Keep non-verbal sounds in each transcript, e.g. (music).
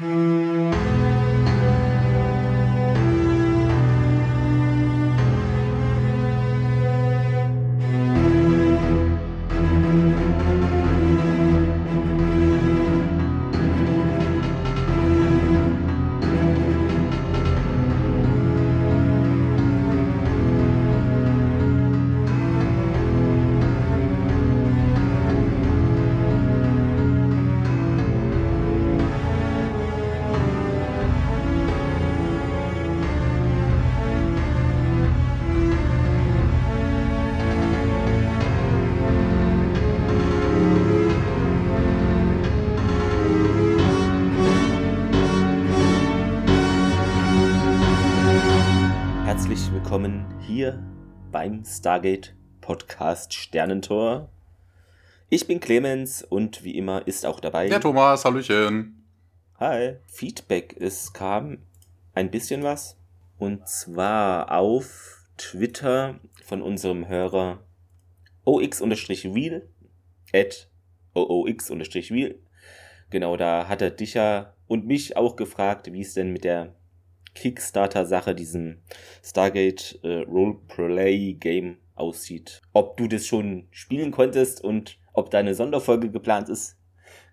Mm-hmm. Beim Stargate Podcast Sternentor. Ich bin Clemens und wie immer ist auch dabei. Ja, Thomas, Hallöchen. Hi. Feedback, es kam ein bisschen was. Und zwar auf Twitter von unserem Hörer ox-wheel at oox-wheel. Genau, da hat er dich ja und mich auch gefragt, wie es denn mit der Kickstarter-Sache, diesem Stargate äh, Roleplay-Game aussieht. Ob du das schon spielen konntest und ob deine Sonderfolge geplant ist.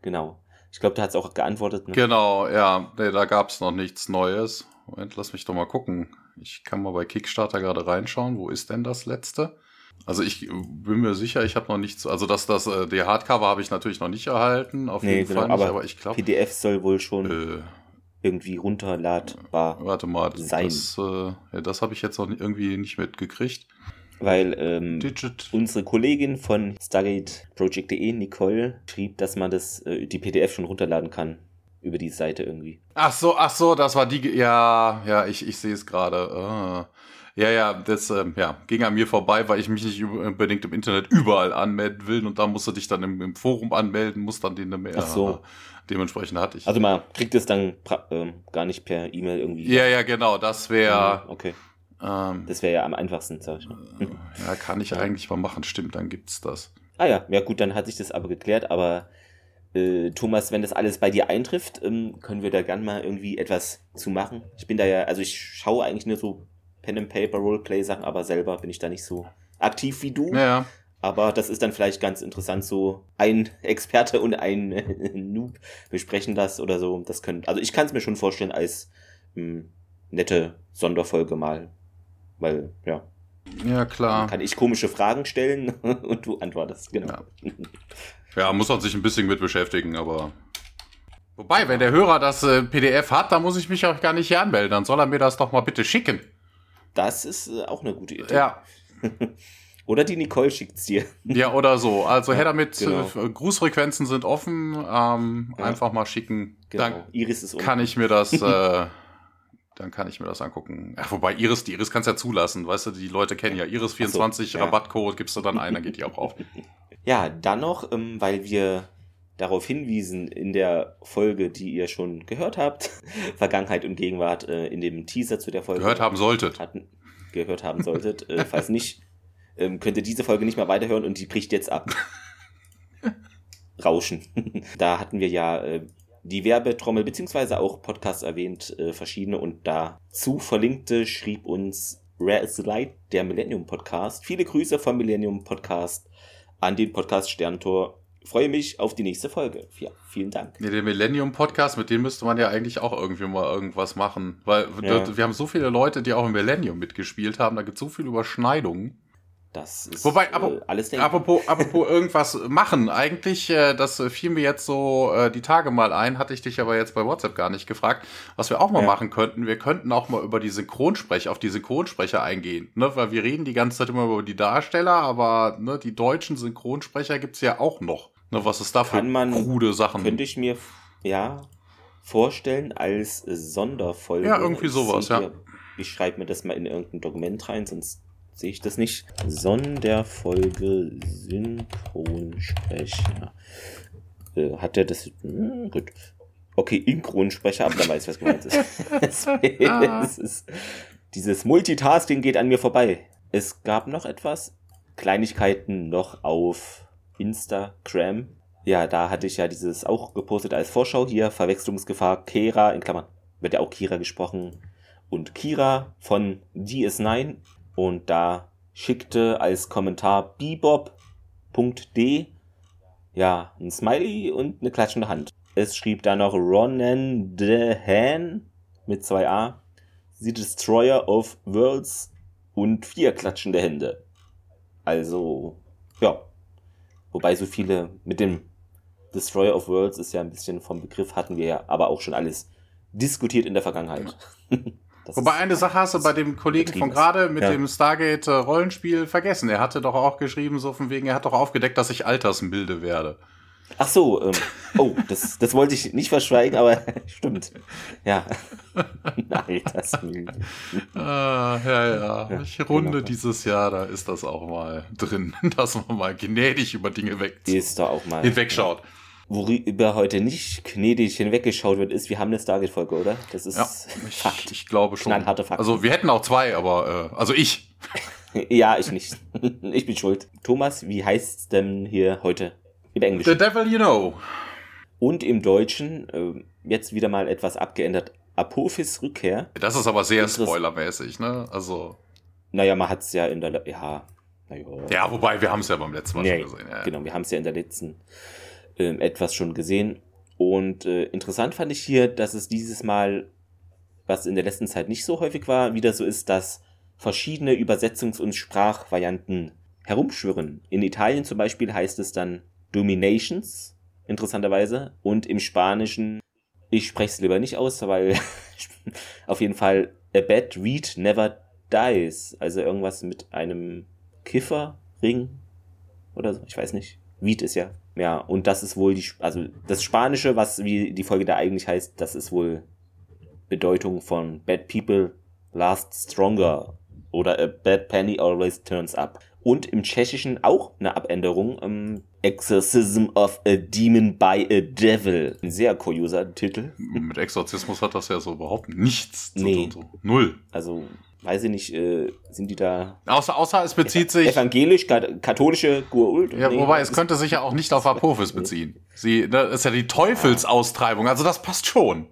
Genau. Ich glaube, du hast auch geantwortet. Ne? Genau, ja, nee, da gab es noch nichts Neues. Moment, lass mich doch mal gucken. Ich kann mal bei Kickstarter gerade reinschauen. Wo ist denn das letzte? Also ich bin mir sicher, ich habe noch nichts, also das, das, äh, die Hardcover habe ich natürlich noch nicht erhalten, auf Nee, jeden genau, Fall nicht, aber aber ich glaube, PDF soll wohl schon äh, irgendwie runterladbar warte mal, sein. das, äh, das habe ich jetzt noch irgendwie nicht mitgekriegt. Weil ähm, unsere Kollegin von StargateProject.de, Nicole, schrieb, dass man das, äh, die PDF schon runterladen kann über die Seite irgendwie. Ach so, ach so, das war die, ja, ja, ich, ich sehe es gerade. Ah. Ja, ja, das ähm, ja, ging an mir vorbei, weil ich mich nicht unbedingt im Internet überall anmelden will und da musst du dich dann im, im Forum anmelden, musst dann den mehr. Ach so. Dementsprechend hatte ich. Also man kriegt es dann ähm, gar nicht per E-Mail irgendwie. ja, ja, genau, das wäre, Okay. ähm, Das wäre ja am einfachsten, sag ich mal. ja, kann ich (laughs) eigentlich mal machen, stimmt, dann gibt's das. Ah ja, ja gut, dann hat sich das aber geklärt, aber äh, Thomas, wenn das alles bei dir eintrifft, ähm, können wir da gern mal irgendwie etwas zu machen. Ich bin da ja, also ich schaue eigentlich nur so Pen and Paper Roleplay Sachen, aber selber bin ich da nicht so aktiv wie du. Ja, ja. Aber das ist dann vielleicht ganz interessant, so ein Experte und ein (laughs) Noob besprechen das oder so. Das können, also ich kann es mir schon vorstellen als mh, nette Sonderfolge mal, weil ja, Ja, dann klar. kann ich komische Fragen stellen (laughs) und du antwortest, genau. Ja. (laughs) Ja, muss man sich ein bisschen mit beschäftigen, aber. Wobei, wenn der Hörer das äh, PDF hat, dann muss ich mich auch gar nicht hier anmelden. Dann soll er mir das doch mal bitte schicken. Das ist äh, auch eine gute Idee. Ja, Oder die Nicole schickt's dir. ja oder so. Also her damit, genau. äh, Grußfrequenzen sind offen. Ähm, Ja. Einfach mal schicken. Genau. Dann Iris ist kann ich mir das, (laughs) äh, dann kann ich mir das angucken. Ach, wobei Iris, die Iris kannst ja zulassen. Weißt du, die Leute kennen ja Iris 24 Ach so, ja. Rabattcode, gibst du dann ein, dann geht die auch auf. (laughs) Ja, dann noch, ähm, weil wir darauf hinwiesen in der Folge, die ihr schon gehört habt, (laughs) Vergangenheit und Gegenwart äh, in dem Teaser zu der Folge Gehört haben solltet. hatten, gehört haben solltet. äh, falls nicht, ähm, könnt ihr diese Folge nicht mehr weiterhören und die bricht jetzt ab. (laughs) Rauschen. (laughs) da hatten wir ja äh, die Werbetrommel beziehungsweise auch Podcasts erwähnt, äh, verschiedene und dazu verlinkte schrieb uns Rare is the Light, der Millennium Podcast. Viele Grüße vom Millennium Podcast an den Podcast Sterntor. Freue mich auf die nächste Folge. Ja, vielen Dank. Ja, der Millennium Podcast, mit dem müsste man ja eigentlich auch irgendwie mal irgendwas machen. Weil Ja. wir haben so viele Leute, die auch im Millennium mitgespielt haben, da gibt es so viele Überschneidungen. Das ist Wobei, aber- äh, alles denkbar. Apropos, apropos (laughs) irgendwas machen, eigentlich, äh, das fiel mir jetzt so äh, die Tage mal ein, hatte ich dich aber jetzt bei WhatsApp gar nicht gefragt, was wir auch mal Ja. machen könnten. Wir könnten auch mal über die Synchronsprecher, auf die Synchronsprecher eingehen, ne? Weil wir reden die ganze Zeit immer über die Darsteller, aber ne, die deutschen Synchronsprecher gibt's ja auch noch. Ne, was ist da für man- krude Sachen? Könnte ich mir, ja, vorstellen als Sonderfolge. Ja, irgendwie sowas, ja. Ich schreibe mir das mal in irgendein Dokument rein, sonst sehe ich das nicht. Sonderfolge Synchronsprecher. Äh, hat der das? Hm, gut. Okay, Inkhronsprecher, aber dann weiß ich, was gemeint ist. (laughs) (laughs) es ist. Dieses Multitasking geht an mir vorbei. Es gab noch etwas. Kleinigkeiten noch auf Instagram. Ja, da hatte ich ja dieses auch gepostet als Vorschau hier, Verwechslungsgefahr, Kera, in Klammern, wird ja auch Kira gesprochen, und Kira von DS9 und da schickte als Kommentar bebop.d ja, ein Smiley und eine klatschende Hand. Es schrieb da noch Ronan Dehan mit 2a, The Destroyer of Worlds und vier klatschende Hände. Also, ja. Wobei so viele mit dem Destroyer of Worlds ist ja ein bisschen vom Begriff, hatten wir ja aber auch schon alles diskutiert in der Vergangenheit. (laughs) Das Wobei eine Sache hast du bei dem Kollegen von gerade mit ja. dem Stargate Rollenspiel vergessen. Er hatte doch auch geschrieben, so von wegen, er hat doch aufgedeckt, dass ich altersmilde werde. Ach so, ähm, oh, das, das wollte ich nicht verschweigen, aber (laughs) stimmt. Ja. (laughs) Altersmilde. ah, ja, ja. Ich runde genau. dieses Jahr, da ist das auch mal drin, (laughs) dass man mal gnädig über Dinge weg ist da auch mal hinwegschaut. Ja worüber heute nicht gnädig hinweggeschaut wird, ist, wir haben eine Stargate-Folge, oder? Das ist ja, (laughs) Fakt. Ich glaube schon. Knallharte Fakt. Also wir hätten auch zwei, aber äh, also ich. (laughs) ja, ich nicht. (laughs) ich bin schuld. Thomas, wie heißt's denn hier heute im Englischen? The Devil You Know. Und im Deutschen, äh, jetzt wieder mal etwas abgeändert, Apophis Rückkehr. Das ist aber sehr spoilermäßig, ne? Also. Naja, man hat's ja in der, ja, naja. Ja, wobei, wir haben es ja beim letzten Mal nee, schon gesehen. Ja. Genau, wir haben es ja in der letzten äh, etwas schon gesehen. Und äh, interessant fand ich hier, dass es dieses Mal, was in der letzten Zeit nicht so häufig war, wieder so ist, dass verschiedene Übersetzungs- und Sprachvarianten herumschwirren. In Italien zum Beispiel heißt es dann Dominations, interessanterweise. Und im Spanischen, ich spreche es lieber nicht aus, weil (laughs) auf jeden Fall A Bad Read Never Dies. Also irgendwas mit einem Kifferring oder so, ich weiß nicht. Weed ist ja ja, und das ist wohl die, also das Spanische, was wie die Folge da eigentlich heißt, das ist wohl Bedeutung von Bad People Last Stronger oder A Bad Penny Always Turns Up. Und im Tschechischen auch eine Abänderung, ähm, Exorcism of a Demon by a Devil. Ein sehr kurioser Titel. Mit Exorzismus hat das ja so überhaupt nichts zu nee. tun. So. Null. Also weiß ich nicht, äh, sind die da. Außer, außer es bezieht sich. Evangelisch, katholische Gurult? Ja, nee, wobei es könnte sich ja auch nicht auf Apophis beziehen. Sie, das ist ja die Teufelsaustreibung, also das passt schon.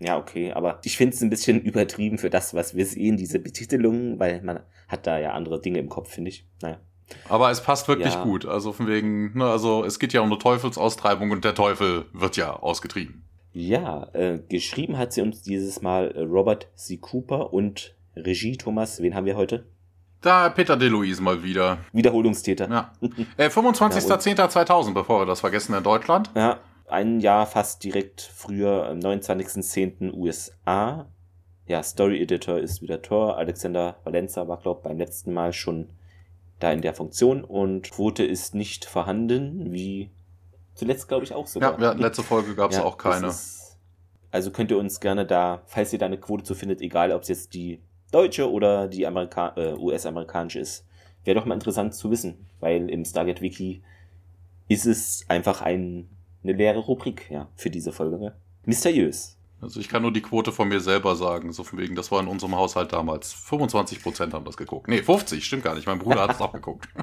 Ja, okay, aber ich finde es ein bisschen übertrieben für das, was wir sehen, diese Betitelung, weil man hat da ja andere Dinge im Kopf, finde ich. Naja. Aber es passt wirklich ja. gut. Also von wegen, ne, also es geht ja um eine Teufelsaustreibung und der Teufel wird ja ausgetrieben. Ja, äh, geschrieben hat sie uns dieses Mal äh, Robert C. Cooper und Regie, Thomas, wen haben wir heute? Da Peter DeLuise mal wieder. Wiederholungstäter. Ja. Äh, 25.10.2000, (laughs) bevor wir das vergessen, in Deutschland. Ja, ein Jahr fast direkt früher, am 29.10. USA. Ja, Story Editor ist wieder Tor. Alexander Valenza war, glaube ich, beim letzten Mal schon da in der Funktion und Quote ist nicht vorhanden, wie zuletzt, glaube ich, auch sogar. Ja, letzte Folge gab es ja, auch keine. Ist, also könnt ihr uns gerne da, falls ihr da eine Quote zu findet, egal ob es jetzt die deutsche oder die Amerika äh, US-amerikanische ist. Wäre doch mal interessant zu wissen, weil im Stargate Wiki ist es einfach ein, eine leere Rubrik, ja, für diese Folge. Ne? Mysteriös. Also ich kann nur die Quote von mir selber sagen, so von wegen, das war in unserem Haushalt damals. 25% haben das geguckt. Nee, 50, stimmt gar nicht. Mein Bruder hat es auch geguckt. (laughs)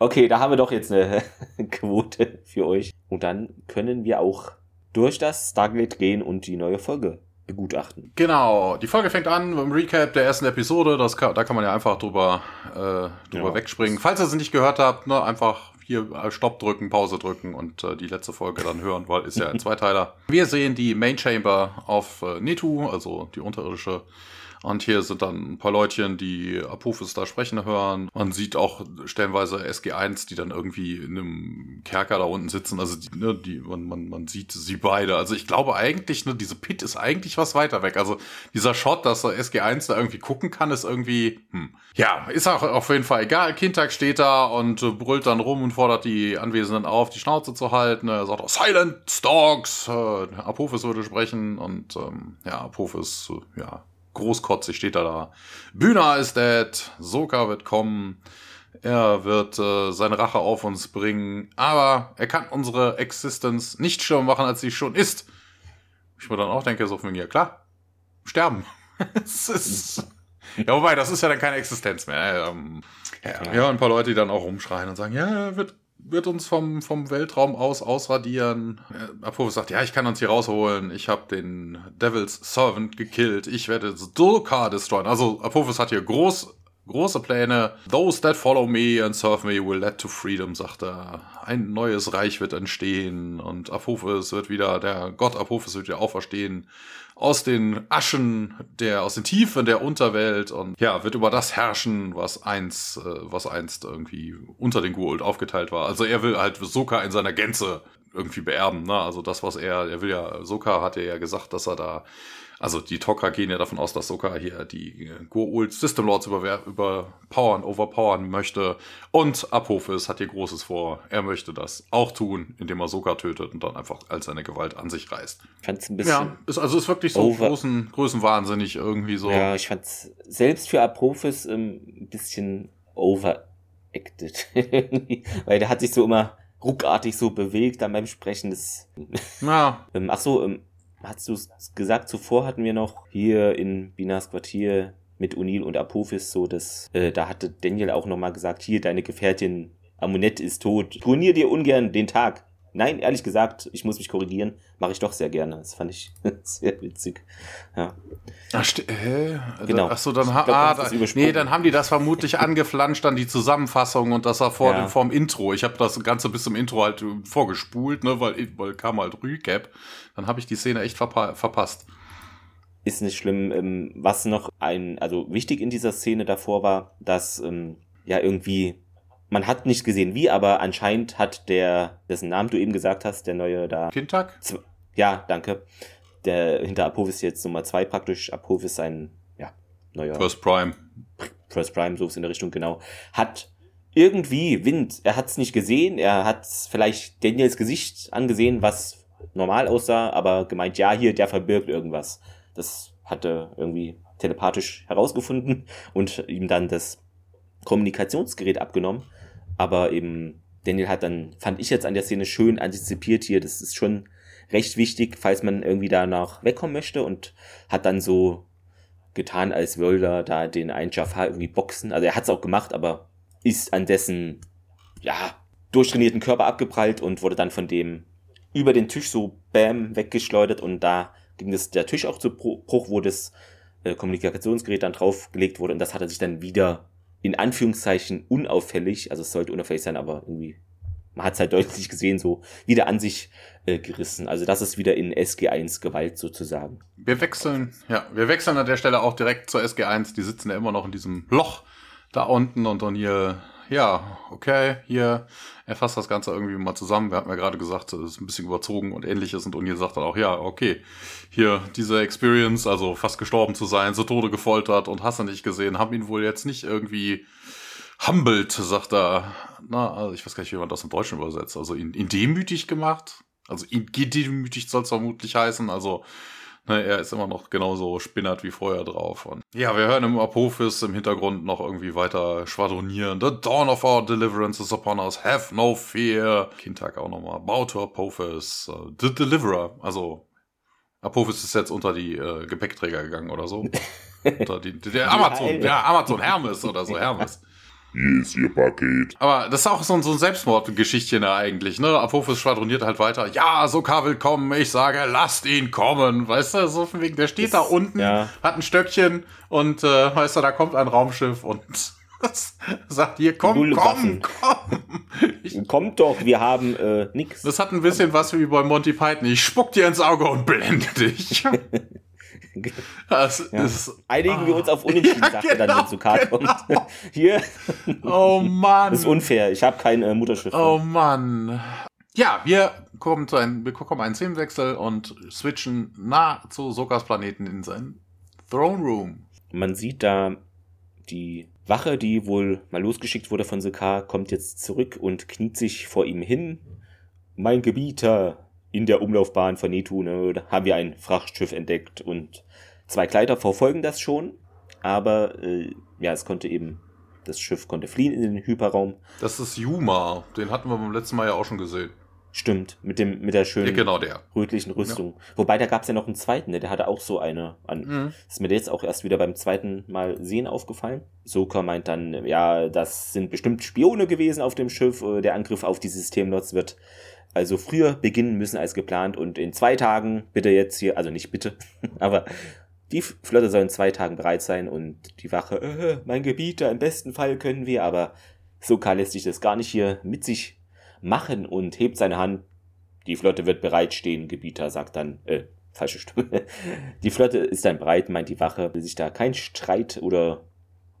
Okay, da haben wir doch jetzt eine (laughs) Quote für euch. Und dann können wir auch durch das Stargate gehen und die neue Folge begutachten. Genau, die Folge fängt an mit dem Recap der ersten Episode. Das kann, da kann man ja einfach drüber, äh, drüber ja. wegspringen. Falls ihr sie nicht gehört habt, ne, einfach hier Stopp drücken, Pause drücken und äh, die letzte Folge dann hören, weil ist ja ein (laughs) Zweiteiler. Wir sehen die Main Chamber auf äh, Netu, also die unterirdische und hier sind dann ein paar Leutchen, die Apophis da sprechen hören. Man sieht auch stellenweise SG1, die dann irgendwie in einem Kerker da unten sitzen. Also die, ne, die, man, man, man sieht sie beide. Also ich glaube eigentlich, ne, diese Pit ist eigentlich was weiter weg. Also dieser Shot, dass der SG1 da irgendwie gucken kann, ist irgendwie, hm. Ja, ist auch auf jeden Fall egal. Kindtag steht da und äh, brüllt dann rum und fordert die Anwesenden auf, die Schnauze zu halten. Er sagt auch Silent Dogs. Äh, Apophis würde sprechen und ähm, ja, Apophis, äh, ja, großkotzig steht er da. Bühner ist dead, Soka wird kommen, er wird äh, seine Rache auf uns bringen, aber er kann unsere Existenz nicht schlimmer machen, als sie schon ist. Ich mir dann auch denke, so von mir, ja klar, sterben. (laughs) es ist, ja, wobei, das ist ja dann keine Existenz mehr. Ähm, ja, ja, ein paar Leute, die dann auch rumschreien und sagen, ja, er wird wird uns vom, vom Weltraum aus ausradieren. Äh, Apophis sagt, ja, ich kann uns hier rausholen. Ich habe den Devil's Servant gekillt. Ich werde Dulka destroyen. Also Apophis hat hier groß große Pläne. Those that follow me and serve me will lead to freedom, sagt er. Ein neues Reich wird entstehen und Apophis wird wieder, der Gott Apophis wird wieder auferstehen aus den Aschen der, aus den Tiefen der Unterwelt und ja, wird über das herrschen, was einst, äh, was einst irgendwie unter den Gould aufgeteilt war. Also er will halt Sokka in seiner Gänze irgendwie beerben, ne? Also das, was er, er will ja, Sokka hat ja gesagt, dass er da also die Tok'ra gehen ja davon aus, dass Sokka hier die äh, Goa'uld System Lords über, überpowern, overpowern möchte. Und Apophis hat hier Großes vor. Er möchte das auch tun, indem er Sokka tötet und dann einfach all seine Gewalt an sich reißt. Ich fand's ein bisschen. Ja, ist, also ist wirklich so großen, größenwahnsinnig irgendwie so. Ja, ich fand's selbst für Apophis ähm, ein bisschen overacted. (laughs) Weil der hat sich so immer ruckartig so bewegt an meinem Sprechen. Das, ja. (laughs) ähm, ach so, ähm, hast du gesagt, zuvor hatten wir noch hier in Binas Quartier mit O'Neill und Apophis so, dass äh, da hatte Daniel auch nochmal gesagt, hier, deine Gefährtin Amunet ist tot. Ich ruinier dir ungern den Tag. Nein, ehrlich gesagt, ich muss mich korrigieren, mache ich doch sehr gerne. Das fand ich (laughs) sehr witzig. Ja. Ach, hä? Genau. Ach so, dann, glaub, ah, da, nee, dann haben die das vermutlich (laughs) angeflanscht, dann die Zusammenfassung und das war vor ja. dem, vorm Intro. Ich habe das Ganze bis zum Intro halt vorgespult, ne, weil, weil kam halt Recap. Dann habe ich die Szene echt verpa verpasst. Ist nicht schlimm. Ähm, was noch ein, also wichtig in dieser Szene davor war, dass ähm, ja irgendwie man hat nicht gesehen wie, aber anscheinend hat der, dessen Namen du eben gesagt hast, der neue da. Kintak? Ja, danke. Der hinter Apophis jetzt Nummer zwei praktisch. Apophis sein, ja, neuer. First Prime. First Prime, so ist in der Richtung, genau. Hat irgendwie Wind. Er hat es nicht gesehen. Er hat vielleicht Daniels Gesicht angesehen, was normal aussah, aber gemeint, ja, hier, der verbirgt irgendwas. Das hatte irgendwie telepathisch herausgefunden und ihm dann das Kommunikationsgerät abgenommen. Aber eben, Daniel hat dann, fand ich jetzt an der Szene schön antizipiert hier, das ist schon recht wichtig, falls man irgendwie danach wegkommen möchte und hat dann so getan, als würde er da den einen Jafar irgendwie boxen. Also er hat es auch gemacht, aber ist an dessen, ja, durchtrainierten Körper abgeprallt und wurde dann von dem über den Tisch so bam weggeschleudert und da ging das, der Tisch auch zu Bruch, wo das äh, Kommunikationsgerät dann draufgelegt wurde und das hat er sich dann wieder in Anführungszeichen unauffällig, also es sollte unauffällig sein, aber irgendwie, man hat es halt deutlich gesehen, so wieder an sich äh, gerissen. Also das ist wieder in SG1 Gewalt sozusagen. Wir wechseln, ja, wir wechseln an der Stelle auch direkt zur SG1, die sitzen ja immer noch in diesem Loch da unten und dann hier ja, okay, hier, er fasst das Ganze irgendwie mal zusammen. Wir hatten ja gerade gesagt, es ist ein bisschen überzogen und ähnliches. Und O'Neill sagt dann auch, ja, okay, hier, diese Experience, also fast gestorben zu sein, zu Tode gefoltert und hast du nicht gesehen, haben ihn wohl jetzt nicht irgendwie humbled, sagt er. Na, also ich weiß gar nicht, wie man das im Deutschen übersetzt. Also ihn, ihn demütig gemacht. Also ihn gedemütigt soll es vermutlich heißen. Also Ne, er ist immer noch genauso spinnert wie vorher drauf. Und ja, wir hören im Apophis im Hintergrund noch irgendwie weiter schwadronieren. The dawn of our deliverance is upon us. Have no fear. Kindtag auch nochmal. Bow to Apophis. Uh, the Deliverer. Also, Apophis ist jetzt unter die äh, Gepäckträger gegangen oder so. (laughs) unter die, der Amazon, ja, Amazon Hermes oder so, Hermes. Hier ist Ihr Paket. Aber das ist auch so, ein, so ein Selbstmordgeschichtchen eigentlich, ne? Apophis schwadroniert halt weiter. Ja, Sokka will kommen. Ich sage, lasst ihn kommen. Weißt du, so von wegen, der steht das, da unten, ja. hat ein Stöckchen und, äh, weißt du, da kommt ein Raumschiff und (laughs) sagt hier, komm, komm, komm. Kommt doch, wir haben äh, nix. Das hat ein bisschen was wie bei Monty Python. Ich spuck dir ins Auge und blende dich. (laughs) (laughs) Ja. Einigen ah, wir uns auf Unentschieden, (laughs) ja, sagt genau, er dann, wenn zu K genau. kommt. (laughs) Hier. Oh Mann. Das ist unfair. Ich habe kein äh, Mutterschiff. Oh Mann. Ja, wir kommen zu einem, wir bekommen einen Szenenwechsel und switchen nah zu Sokas Planeten in seinen Throne Room. Man sieht da die Wache, die wohl mal losgeschickt wurde von Sokar, kommt jetzt zurück und kniet sich vor ihm hin. Mein Gebieter, in der Umlaufbahn von Netu ne, haben wir ein Frachtschiff entdeckt und zwei Kleider verfolgen das schon, aber äh, ja, es konnte eben, das Schiff konnte fliehen in den Hyperraum. Das ist Yuma, den hatten wir beim letzten Mal ja auch schon gesehen. Stimmt, mit dem mit der schönen Ja, genau der. rötlichen Rüstung. Wobei, da gab es ja noch einen zweiten, ne? der hatte auch so eine an. Mhm. Ist mir jetzt auch erst wieder beim zweiten Mal sehen aufgefallen. Soka meint dann, ja, das sind bestimmt Spione gewesen auf dem Schiff. äh, Der Angriff auf die Systemlots wird also früher beginnen müssen als geplant und in zwei Tagen bitte jetzt hier, also nicht bitte, (laughs) aber die Flotte soll in zwei Tagen bereit sein und die Wache, äh, mein Gebieter, im besten Fall können wir, aber Soka lässt sich das gar nicht hier mit sich machen und hebt seine Hand. Die Flotte wird bereitstehen, Gebieter sagt dann, äh, falsche Stimme. (laughs) Die Flotte ist dann bereit, meint die Wache, will sich da kein Streit oder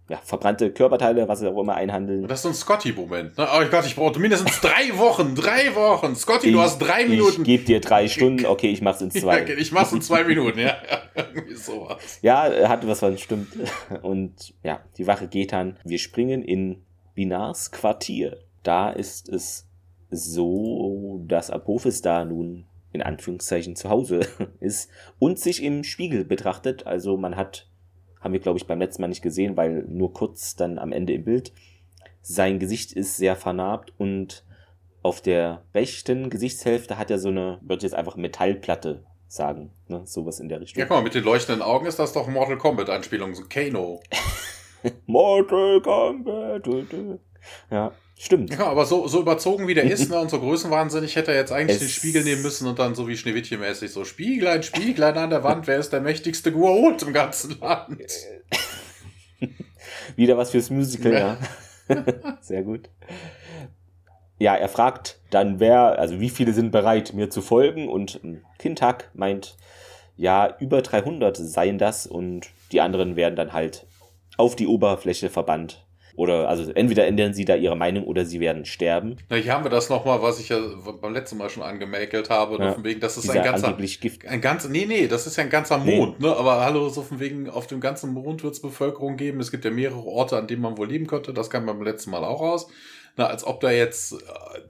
ja, verbrannte Körperteile, was sie auch immer einhandeln. Das ist so ein Scotty-Moment. Ne? Oh Gott, ich brauche mindestens drei Wochen. Drei Wochen. Scotty, du hast drei Minuten. Ich gebe dir drei Stunden, okay, ich mach's in (laughs) Ja, zwei. okay, ich mach's in zwei Minuten, ja. (laughs) Irgendwie sowas. Ja, er hat was, was stimmt. (laughs) Und ja, die Wache geht dann. Wir springen in Binars Quartier. Da ist es so, dass Apophis da nun in Anführungszeichen zu Hause ist und sich im Spiegel betrachtet. Also man hat, haben wir glaube ich beim letzten Mal nicht gesehen, weil nur kurz dann am Ende im Bild. Sein Gesicht ist sehr vernarbt und auf der rechten Gesichtshälfte hat er so eine, würde ich jetzt einfach Metallplatte sagen, ne? sowas in der Richtung. Ja, guck mal, mit den leuchtenden Augen ist das doch Mortal Kombat-Anspielung, so Kano. (laughs) Mortal Kombat. Ja, stimmt. Ja, aber so, so überzogen wie der ist, ne, (laughs) und so größenwahnsinnig, hätte er jetzt eigentlich Es- den Spiegel nehmen müssen und dann so wie Schneewittchen-mäßig so Spieglein, Spieglein an der Wand, wer ist der mächtigste Guaot im ganzen Land? (laughs) Wieder was fürs Musical, ja. (laughs) Sehr gut. Ja, er fragt dann, wer, also wie viele sind bereit, mir zu folgen? Und ähm, Kintak meint, ja, über 300 seien das und die anderen werden dann halt auf die Oberfläche verbannt. Oder, also entweder ändern sie da ihre Meinung oder sie werden sterben. Na, hier haben wir das nochmal, was ich ja beim letzten Mal schon angemäkelt habe, Ja. von wegen, das ist Dieser ein ganzer, angeblich Gift. ein ganz, nee, nee, das ist ja ein ganzer Nee. Mond, ne, aber hallo, so von wegen, auf dem ganzen Mond wird es Bevölkerung geben, es gibt ja mehrere Orte, an denen man wohl leben könnte, das kam beim letzten Mal auch raus. Na, als ob da jetzt äh,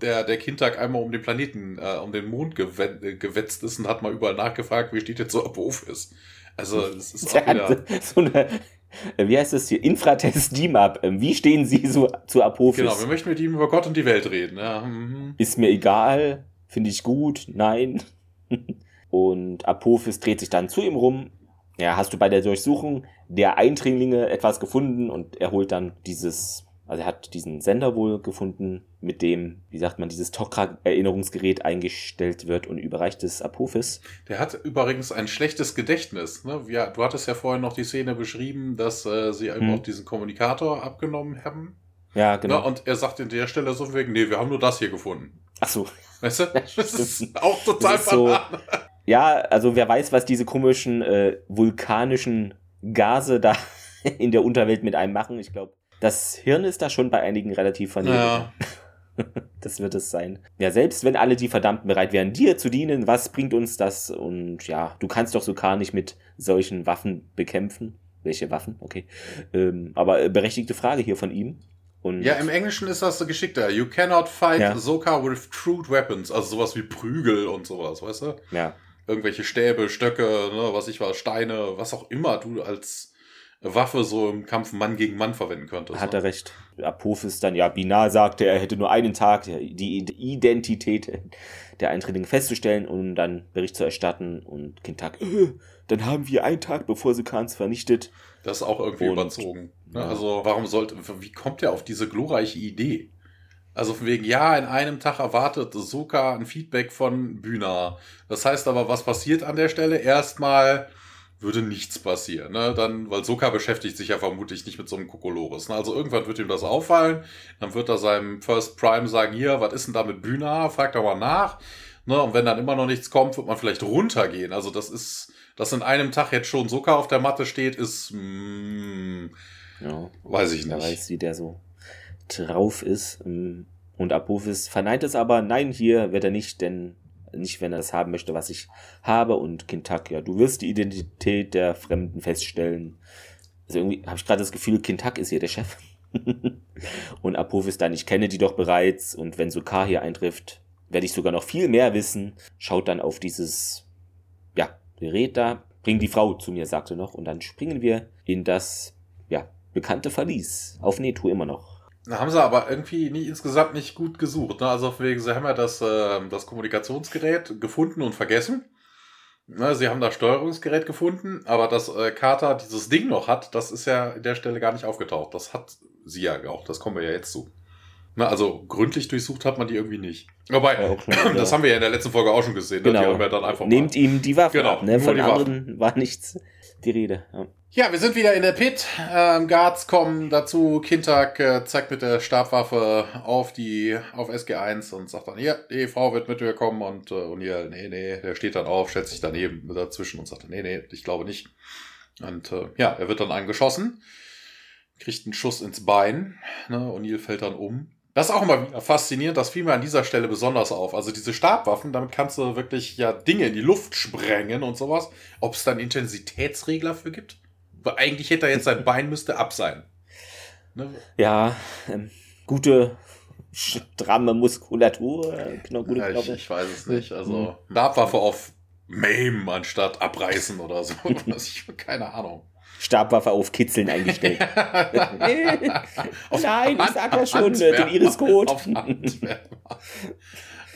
der, der Kindtag einmal um den Planeten, äh, um den Mond gewe äh, gewetzt ist und hat mal überall nachgefragt, wie steht jetzt so Apophis. Also, das ist (laughs) auch wieder, so eine, wie heißt das hier, Infratest DIMAP. Ähm, Wie stehen Sie so zu Apophis? genau, wir möchten mit ihm über Gott und die Welt reden, ja. mhm. ist mir egal, finde ich gut, nein. (laughs) Und Apophis dreht sich dann zu ihm rum. Ja, hast du bei der Durchsuchung der Eindringlinge etwas gefunden und er holt dann dieses, also er hat diesen Sender wohl gefunden, mit dem, wie sagt man, dieses Tok'ra-Erinnerungsgerät eingestellt wird und überreicht es Apophis. Der hat übrigens ein schlechtes Gedächtnis. Ne? Ja, du hattest ja vorhin noch die Szene beschrieben, dass äh, sie Hm. auch diesen Kommunikator abgenommen haben. Ja, Ne? genau. Und er sagt in der Stelle so wegen, nee, wir haben nur das hier gefunden. Ach so. Weißt du? (laughs) Das ist auch total Das ist so-. Ja, also wer weiß, was diese komischen äh, vulkanischen Gase da (laughs) in der Unterwelt mit einem machen. Ich glaube, das Hirn ist da schon bei einigen relativ vernebelt. Ja. (laughs) Das wird es sein. Ja, selbst wenn alle die Verdammten bereit wären, dir zu dienen, was bringt uns das? Und ja, du kannst doch so gar nicht mit solchen Waffen bekämpfen. Welche Waffen? Okay. Ähm, aber äh, berechtigte Frage hier von ihm. Und ja, im Englischen ist das so geschickter. You cannot fight Ja. Sokka with crude weapons. Also sowas wie Prügel und sowas, weißt du? ja, Irgendwelche Stäbe, Stöcke, ne, was ich war, Steine, was auch immer du als Waffe so im Kampf Mann gegen Mann verwenden könntest. hat ne? er recht. Apophis dann, ja, Binar sagte, er hätte nur einen Tag, die Identität der Einträge festzustellen und dann Bericht zu erstatten. Und Kintak, äh, dann haben wir einen Tag, bevor sie Khans vernichtet. Das ist auch irgendwie Und- überzogen. Ne? ja. Also, warum sollte, wie kommt er auf diese glorreiche Idee? Also, von wegen, ja, in einem Tag erwartet Soka ein Feedback von Bühner. Das heißt aber, was passiert an der Stelle? Erstmal würde nichts passieren, ne? Dann, weil Soka beschäftigt sich ja vermutlich nicht mit so einem Kokolores. Ne? Also irgendwann wird ihm das auffallen, dann wird er seinem First Prime sagen, hier, was ist denn da mit Bühner? Fragt er mal nach. Ne? Und wenn dann immer noch nichts kommt, wird man vielleicht runtergehen. Also das ist, dass in einem Tag jetzt schon Soka auf der Matte steht, ist, mm, Ja, weiß ich nicht. weiß, wie der so drauf ist. Ähm, Und Apophis verneint es aber, nein, hier wird er nicht, denn nicht, wenn er das haben möchte, was ich habe. Und Kintak, ja, du wirst die Identität der Fremden feststellen. Also irgendwie habe ich gerade das Gefühl, Kintak ist hier der Chef. (laughs) und Apophis dann, ich kenne die doch bereits. Und wenn Sokar hier eintrifft, werde ich sogar noch viel mehr wissen. Schaut dann auf dieses, ja, Gerät da. Bring die Frau zu mir, sagte noch. Und dann springen wir in das, ja, bekannte Verlies. Auf Netu immer noch. Da haben sie aber irgendwie nie, insgesamt nicht gut gesucht. Ne? Also wegen, sie haben ja das, äh, das Kommunikationsgerät gefunden und vergessen. Ne, sie haben das Steuerungsgerät gefunden, aber dass äh, Carter dieses Ding noch hat, das ist ja in der Stelle gar nicht aufgetaucht. Das hat sie ja auch, das kommen wir ja jetzt zu. Ne, also gründlich durchsucht hat man die irgendwie nicht. Wobei, Ja, okay, (clears throat) das ja. haben wir ja in der letzten Folge auch schon gesehen. Ne? Die Genau. haben wir dann einfach Nehmt mal. ihm die Waffe Genau, ab, ne? Von die anderen war nichts die Rede. Ja. Ja, wir sind wieder in der Pit. Ähm, Guards kommen dazu. Kintag äh, zeigt mit der Stabwaffe auf die auf SG1 und sagt dann, ja, die Frau wird mit mir kommen und äh, O'Neill, nee, nee, der steht dann auf, stellt sich daneben dazwischen und sagt, nee, nee, ich glaube nicht. Und äh, ja, er wird dann angeschossen, kriegt einen Schuss ins Bein, ne, O'Neill fällt dann um. Das ist auch immer faszinierend, das fiel mir an dieser Stelle besonders auf. Also diese Stabwaffen, damit kannst du wirklich ja Dinge in die Luft sprengen und sowas. Ob es da einen Intensitätsregler für gibt? Weil eigentlich hätte er jetzt sein Bein müsste ab sein. Ne? Ja, ähm, gute, stramme Muskulatur, äh, Kno gute Ja, ich, ich weiß es nicht. Also Mhm. Stabwaffe auf Maim anstatt abreißen oder so. (laughs) Keine Ahnung. Stabwaffe auf Kitzeln eingestellt. (laughs) Nein, ich sag ja schon, Handwerker. den Iris-Code. (laughs)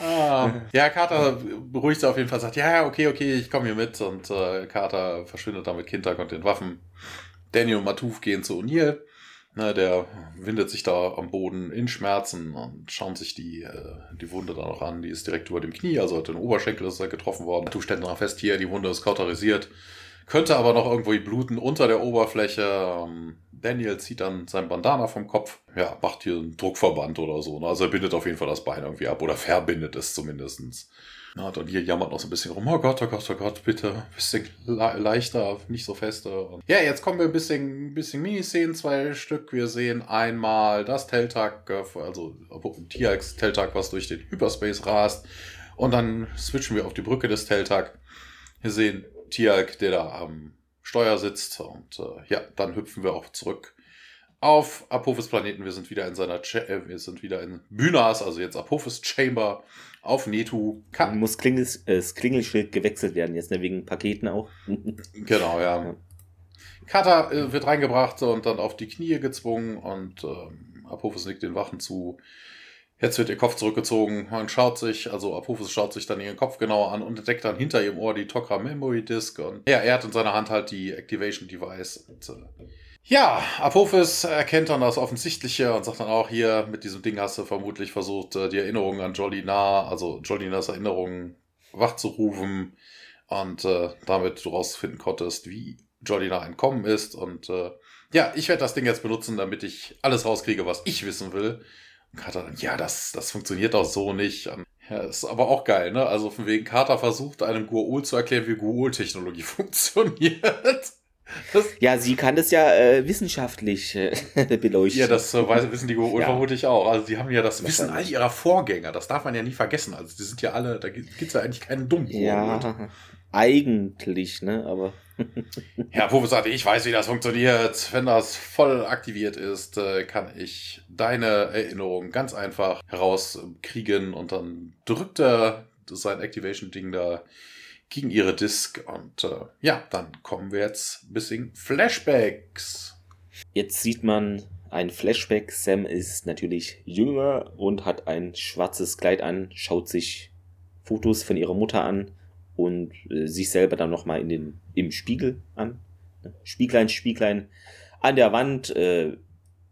Ah, ja, Carter beruhigt sich auf jeden Fall, sagt, ja, okay, okay, ich komme hier mit. Und äh, Carter verschwindet dann mit Kinntag und den Waffen. Danny und Matuf gehen zu O'Neill. Ne, der windet sich da am Boden in Schmerzen und schauen sich die, äh, die Wunde dann auch an. Die ist direkt über dem Knie, also den Oberschenkel ist er getroffen worden. Matuf stellt dann fest, hier, die Wunde ist kauterisiert. Könnte aber noch irgendwo bluten unter der Oberfläche. Ähm, Daniel zieht dann sein Bandana vom Kopf. Ja, macht hier einen Druckverband oder so. Ne? Also er bindet auf jeden Fall das Bein irgendwie ab oder verbindet es zumindestens. Na, und hier jammert noch so ein bisschen rum. Oh Gott, oh Gott, oh Gott, bitte. Bisschen le leichter, nicht so feste. Und ja, jetzt kommen wir ein bisschen, bisschen Miniszenen, zwei Stück. Wir sehen einmal das Teltag, äh, also Tiax Teltag, was durch den Hyperspace rast. Und dann switchen wir auf die Brücke des Teltag. Wir sehen Tiag, der da am Steuer sitzt. Und äh, ja, dann hüpfen wir auch zurück auf Apophis Planeten. Wir sind wieder in seiner, Cha äh, wir sind wieder in Bynas, also jetzt Apophis Chamber auf Netu. Kann, muss Klingels, äh, das Klingelschild gewechselt werden, jetzt ne, wegen Paketen auch. (laughs) genau, ja. Ja. Kata äh, wird reingebracht und dann auf die Knie gezwungen und ähm, Apophis nickt den Wachen zu. Jetzt wird ihr Kopf zurückgezogen. Man schaut sich, also Apophis schaut sich dann ihren Kopf genauer an und entdeckt dann hinter ihrem Ohr die Tokra Memory Disk. Und ja, er hat in seiner Hand halt die Activation Device. Und, äh, ja, Apophis erkennt dann das Offensichtliche und sagt dann auch, hier, mit diesem Ding hast du vermutlich versucht, äh, die Erinnerungen an Jolinar, also Jolinas Erinnerungen wachzurufen und äh, damit du rausfinden konntest, wie Jolinar entkommen ist. Und äh, ja, ich werde das Ding jetzt benutzen, damit ich alles rauskriege, was ich wissen will. Carter dann, ja, das, das funktioniert auch so nicht. Und, ja, ist aber auch geil, ne? Also von wegen Carter versucht, einem Gua'ul zu erklären, wie Gua'ul-Technologie (laughs) funktioniert. Das, Ja, sie kann das ja äh, wissenschaftlich äh, (laughs) beleuchten. ja, das äh, weiß, wissen die Gua'ul Ja. vermutlich auch. Also die haben ja das Wissen all ihrer Vorgänger. Das darf man ja nie vergessen. Also die sind ja alle, da gibt es ja eigentlich keinen dummen Gua'ul. Ja, eigentlich, ne? Aber (laughs) Herr Puppe sagte, ich weiß, wie das funktioniert. Wenn das voll aktiviert ist, äh, kann ich deine Erinnerung ganz einfach herauskriegen und dann drückt er sein Activation-Ding da gegen ihre Disk und äh, ja, dann kommen wir jetzt ein bisschen Flashbacks. jetzt sieht man ein Flashback. Sam ist natürlich jünger und hat ein schwarzes Kleid an, schaut sich Fotos von ihrer Mutter an und äh, sich selber dann nochmal in den, im Spiegel an. Spieglein, Spieglein an der Wand. Äh,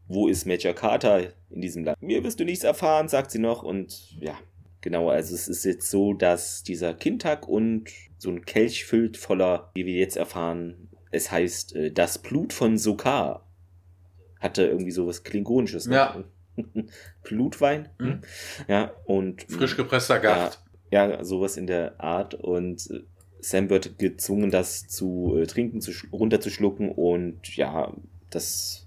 wo ist Major Carter in diesem Land? Mir wirst du nichts erfahren, sagt sie noch. Und ja, genau, also es ist jetzt so, dass dieser Kindtag und so ein Kelch füllt voller, wie wir jetzt erfahren, es heißt äh, das Blut von Sokar. Hatte irgendwie sowas Klingonisches. ne? Ja. (laughs) Blutwein. Mhm. Ja, und Frisch gepresster Gaft. Ja, sowas in der Art. Und äh, Sam wird gezwungen, das zu äh, trinken, zu sch- runterzuschlucken. Und ja, das.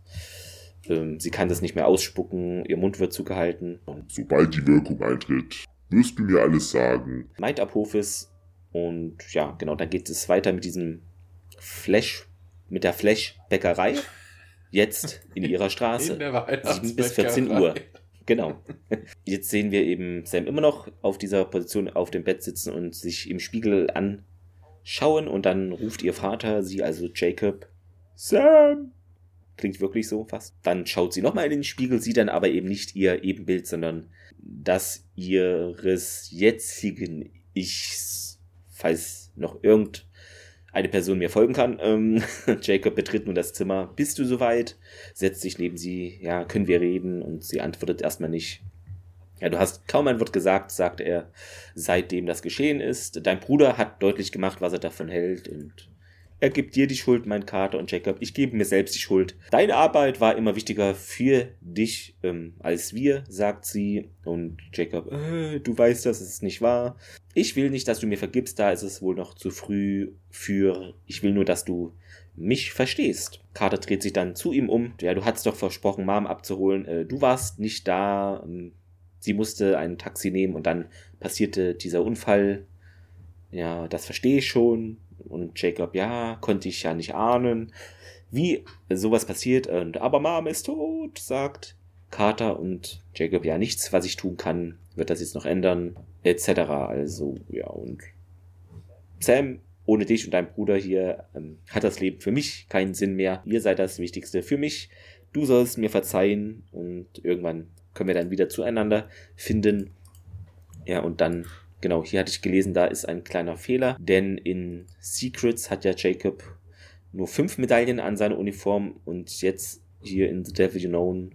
Ähm, sie kann das nicht mehr ausspucken, ihr Mund wird zugehalten. Und Sobald die Wirkung eintritt, wirst du mir alles sagen. meint Apophis. Und ja, genau, dann geht es weiter mit diesem Flash, mit der Flash-Bäckerei. Jetzt in ihrer (laughs) Straße. In der 7 bis 14 Uhr. Genau. Jetzt sehen wir eben Sam immer noch auf dieser Position auf dem Bett sitzen und sich im Spiegel anschauen und dann ruft ihr Vater sie, also Jacob, Sam, Klingt wirklich so fast. Dann schaut sie nochmal in den Spiegel, sieht dann aber eben nicht ihr Ebenbild, sondern das ihres jetzigen Ichs. Falls noch irgendeine Person mir folgen kann. Ähm, (laughs) Jacob betritt nun das Zimmer. Bist du soweit? Setzt sich neben sie. Ja, können wir reden? Und sie antwortet erstmal nicht. Ja, du hast kaum ein Wort gesagt, sagt er, seitdem das geschehen ist. Dein Bruder hat deutlich gemacht, was er davon hält und er gibt dir die Schuld, mein Kater und Jacob. Ich gebe mir selbst die Schuld. Deine Arbeit war immer wichtiger für dich ähm, als wir, sagt sie. Und Jacob, äh, du weißt, das ist nicht wahr. Ich will nicht, dass du mir vergibst, da ist es wohl noch zu früh für. Ich will nur, dass du mich verstehst. Carter dreht sich dann zu ihm um. Ja, du hattest doch versprochen, Mom abzuholen. Äh, du warst nicht da. Ähm, sie musste ein Taxi nehmen und dann passierte dieser Unfall. Ja, das verstehe ich schon. Und Jacob, ja, konnte ich ja nicht ahnen, wie sowas passiert. Und aber Mom ist tot, sagt Carter und Jacob, ja, nichts, was ich tun kann, wird das jetzt noch ändern, etc. Also, ja, und Sam, ohne dich und deinen Bruder hier ähm, hat das Leben für mich keinen Sinn mehr. Ihr seid das Wichtigste für mich. Du sollst mir verzeihen und irgendwann können wir dann wieder zueinander finden. Ja, und dann Genau, hier hatte ich gelesen, da ist ein kleiner Fehler, denn in Secrets hat ja Jacob nur fünf Medaillen an seiner Uniform und jetzt hier in The Devil You Know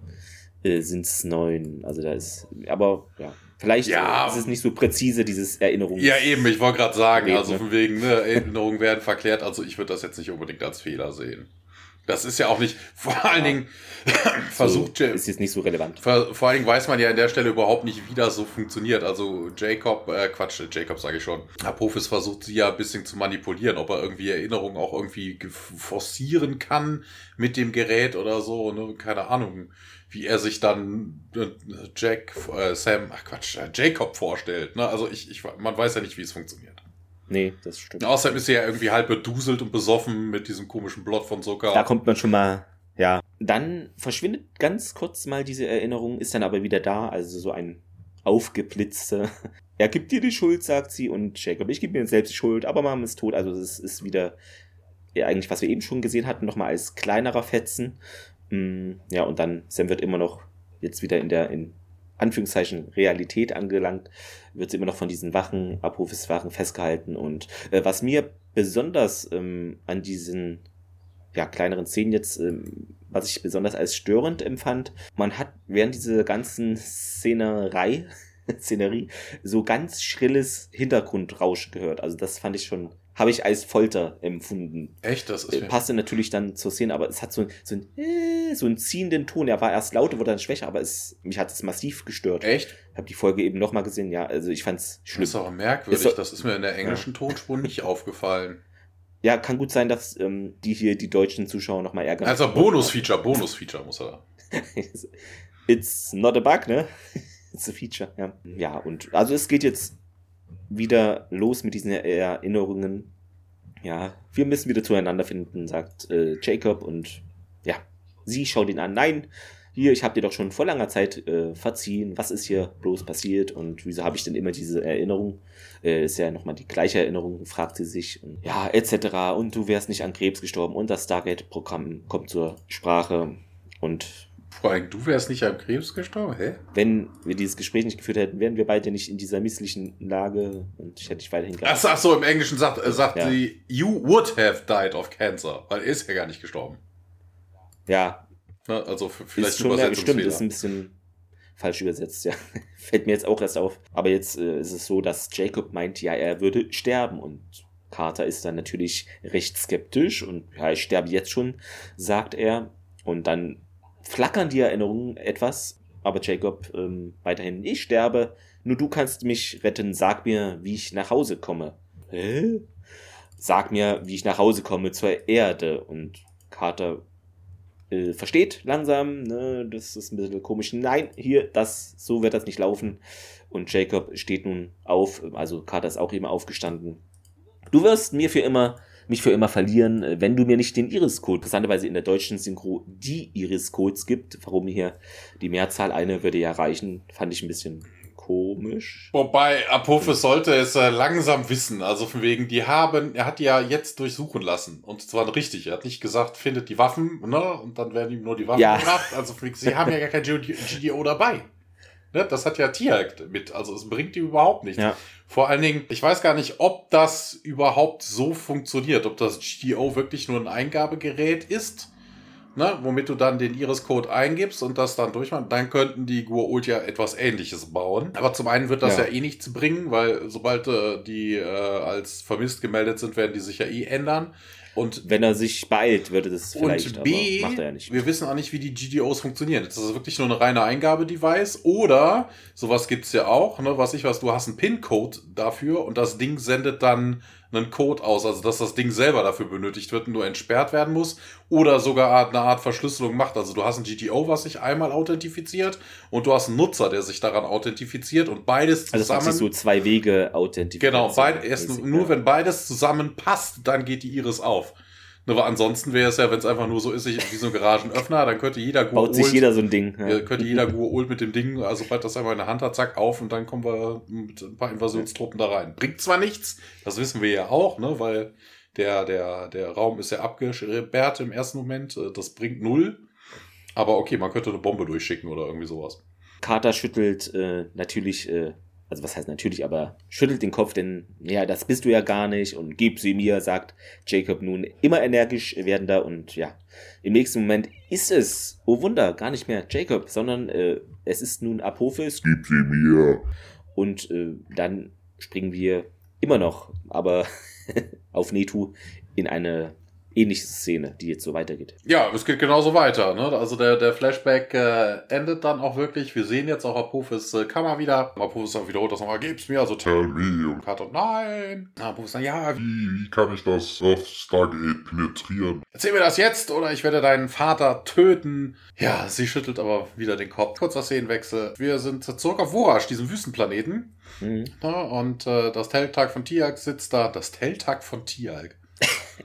äh, sind es neun. Also da ist, aber ja, vielleicht ja. ist es nicht so präzise, dieses Erinnerung. Ja, eben, ich wollte gerade sagen, also von wegen, ne, Erinnerungen werden verklärt, also ich würde das jetzt nicht unbedingt als Fehler sehen. Das ist ja auch nicht, (laughs) vor allen Dingen (laughs) versucht so, ist jetzt nicht so relevant. Vor, vor, allen Dingen weiß man ja an der Stelle überhaupt nicht, wie das so funktioniert. Also Jacob, äh, Quatsch, Jacob sage ich schon. Apophis versucht sie ja ein bisschen zu manipulieren, ob er irgendwie Erinnerungen auch irgendwie forcieren kann mit dem Gerät oder so, ne? keine Ahnung wie er sich dann äh, Jack, äh, Sam, ach Quatsch, äh, Jacob vorstellt. Ne? Also ich, ich, man weiß ja nicht, wie es funktioniert. Nee, das stimmt. Außerdem ist sie ja irgendwie halb beduselt und besoffen mit diesem komischen Blot von Zucker. Da kommt man schon mal, ja. Dann verschwindet ganz kurz mal diese Erinnerung, ist dann aber wieder da, also so ein aufgeblitzter. (laughs) Er gibt dir die Schuld, sagt sie, und Jacob, ich gebe mir selbst die Schuld, aber Mom ist tot, also es ist wieder, ja, eigentlich, was wir eben schon gesehen hatten, nochmal als kleinerer Fetzen. Mm, ja, und dann, Sam wird immer noch jetzt wieder in der, in Anführungszeichen Realität angelangt, wird sie immer noch von diesen Wachen, Abrufeswachen festgehalten. Und äh, was mir besonders ähm, an diesen ja, kleineren Szenen jetzt, ähm, was ich besonders als störend empfand, man hat während dieser ganzen Szenerei, (laughs) Szenerie so ganz schrilles Hintergrundrausch gehört. Also das fand ich schon habe ich als Folter empfunden. Echt? Das ist äh, Passte natürlich dann zur Szene, aber es hat so, so, ein, äh, so einen ziehenden Ton. Er war erst lauter, wurde dann schwächer, aber es, mich hat es massiv gestört. Echt? Ich habe die Folge eben nochmal gesehen, ja, also ich fand es schlimm. Das ist aber merkwürdig, ist, das ist mir in der englischen ja. Tonspur nicht aufgefallen. Ja, kann gut sein, dass ähm, die hier die deutschen Zuschauer nochmal ärgern. Also Bonus-Feature, Bonus-Feature muss er. (laughs) It's not a bug, ne? (laughs) It's a feature, ja. Ja, und also es geht jetzt wieder los mit diesen Erinnerungen. Ja, wir müssen wieder zueinander finden, sagt äh, Jacob und ja, sie schaut ihn an. Nein, hier, ich habe dir doch schon vor langer Zeit äh, verziehen. Was ist hier bloß passiert und wieso habe ich denn immer diese Erinnerung? Äh, ist ja nochmal die gleiche Erinnerung, fragt sie sich. Und, ja, etc. Und du wärst nicht an Krebs gestorben und das Stargate-Programm kommt zur Sprache und vor allem, du wärst nicht am Krebs gestorben, hä? Wenn wir dieses Gespräch nicht geführt hätten, wären wir beide nicht in dieser misslichen Lage und ich hätte dich weiterhin gehabt. Ach, ach so, im Englischen sagt, äh, sagt ja. sie, you would have died of cancer, weil er ist ja gar nicht gestorben. Ja. Na, also vielleicht ist schon, ja, stimmt, ist ein bisschen falsch übersetzt, ja. (laughs) Fällt mir jetzt auch erst auf. Aber jetzt äh, ist es so, dass Jacob meint, ja, er würde sterben und Carter ist dann natürlich recht skeptisch und ja, ich sterbe jetzt schon, sagt er. Und dann flackern die Erinnerungen etwas, aber Jacob ähm, weiterhin, ich sterbe, nur du kannst mich retten, sag mir, wie ich nach Hause komme. Hä? Sag mir, wie ich nach Hause komme zur Erde. Und Carter äh, versteht langsam, ne, das ist ein bisschen komisch. Nein, hier, das, so wird das nicht laufen. Und Jacob steht nun auf, also Carter ist auch eben aufgestanden. Du wirst mir für immer mich für immer verlieren, äh, wenn du mir nicht den Iris-Code, interessanterweise in der deutschen Synchro die Iris-Codes gibt. Warum hier die Mehrzahl eine würde ja reichen, fand ich ein bisschen komisch. Wobei Apophis sollte es äh, langsam wissen. Also von wegen, die haben, er hat die ja jetzt durchsuchen lassen. Und zwar richtig. Er hat nicht gesagt, findet die Waffen, ne? Und dann werden ihm nur die Waffen Ja. gebracht. Also wegen, sie haben ja gar kein GDO dabei. Ne? Das hat ja Tiag mit. Also es bringt ihm überhaupt nichts. Ja. Vor allen Dingen, ich weiß gar nicht, ob das überhaupt so funktioniert. Ob das GDO wirklich nur ein Eingabegerät ist. Ne, womit du dann den Iris-Code eingibst und das dann durchmachst, dann könnten die Gua'uld ja etwas ähnliches bauen. Aber zum einen wird das ja, Ja. eh nichts bringen, weil sobald äh, die äh, als vermisst gemeldet sind, werden die sich ja eh ändern. Und, Wenn er sich beeilt, würde das vielleicht, und B, aber macht er ja nicht. wir wissen auch nicht, wie die GDOs funktionieren. Ist das wirklich nur eine reine Eingabedevice? Oder, sowas gibt's ja auch, ne, was ich weiß, du hast einen PIN-Code dafür und das Ding sendet dann einen Code aus, also dass das Ding selber dafür benötigt wird und nur entsperrt werden muss oder sogar eine Art Verschlüsselung macht. Also du hast ein GTO, was sich einmal authentifiziert und du hast einen Nutzer, der sich daran authentifiziert und beides Also zusammen. sich so zwei Wege authentifiziert. genau, beid, erst nur wenn beides zusammenpasst, dann geht die Iris auf. Ne, aber ansonsten wäre es ja, wenn es einfach nur so ist, ich- wie so ein Garagenöffner, dann könnte jeder Baut sich jeder so ein Ding. Ja. könnte jeder Gua'uld mit dem Ding, also sobald das einmal in der Hand hat, zack, auf und dann kommen wir mit ein paar Invasionstruppen da rein. Bringt zwar nichts, das wissen wir ja auch, ne, weil der, der, der Raum ist ja abgesperrt im ersten Moment, äh, das bringt null. Aber okay, man könnte eine Bombe durchschicken oder irgendwie sowas. Carter schüttelt äh, natürlich, äh, also was heißt natürlich, aber schüttelt den Kopf, denn ja, das bist du ja gar nicht und gib sie mir, sagt Jacob nun immer energisch werdender und ja, im nächsten Moment ist es, oh Wunder, gar nicht mehr Jacob, sondern äh, es ist nun Apophis Gib sie mir. und äh, dann springen wir immer noch, aber (laughs) auf Netu in eine ähnliche Szene, die jetzt so weitergeht. Ja, es geht genauso weiter. Ne? Also der, der Flashback äh, endet dann auch wirklich. Wir sehen jetzt auch Apophis äh, Kammer wieder. Apophis dann wiederholt das nochmal, gib's mir. Also Tell me. Und Carter, nein. Apophis dann, ja, wie, wie kann ich das auf Stargate penetrieren? Erzähl mir das jetzt oder ich werde deinen Vater töten. Ja, sie schüttelt aber wieder den Kopf. Kurzer Szenenwechsel. Wir sind zurück auf Vorash, diesem Wüstenplaneten. Mhm. Ja, und äh, das Teltag von Tiag sitzt da. Das Teltag von Tiag.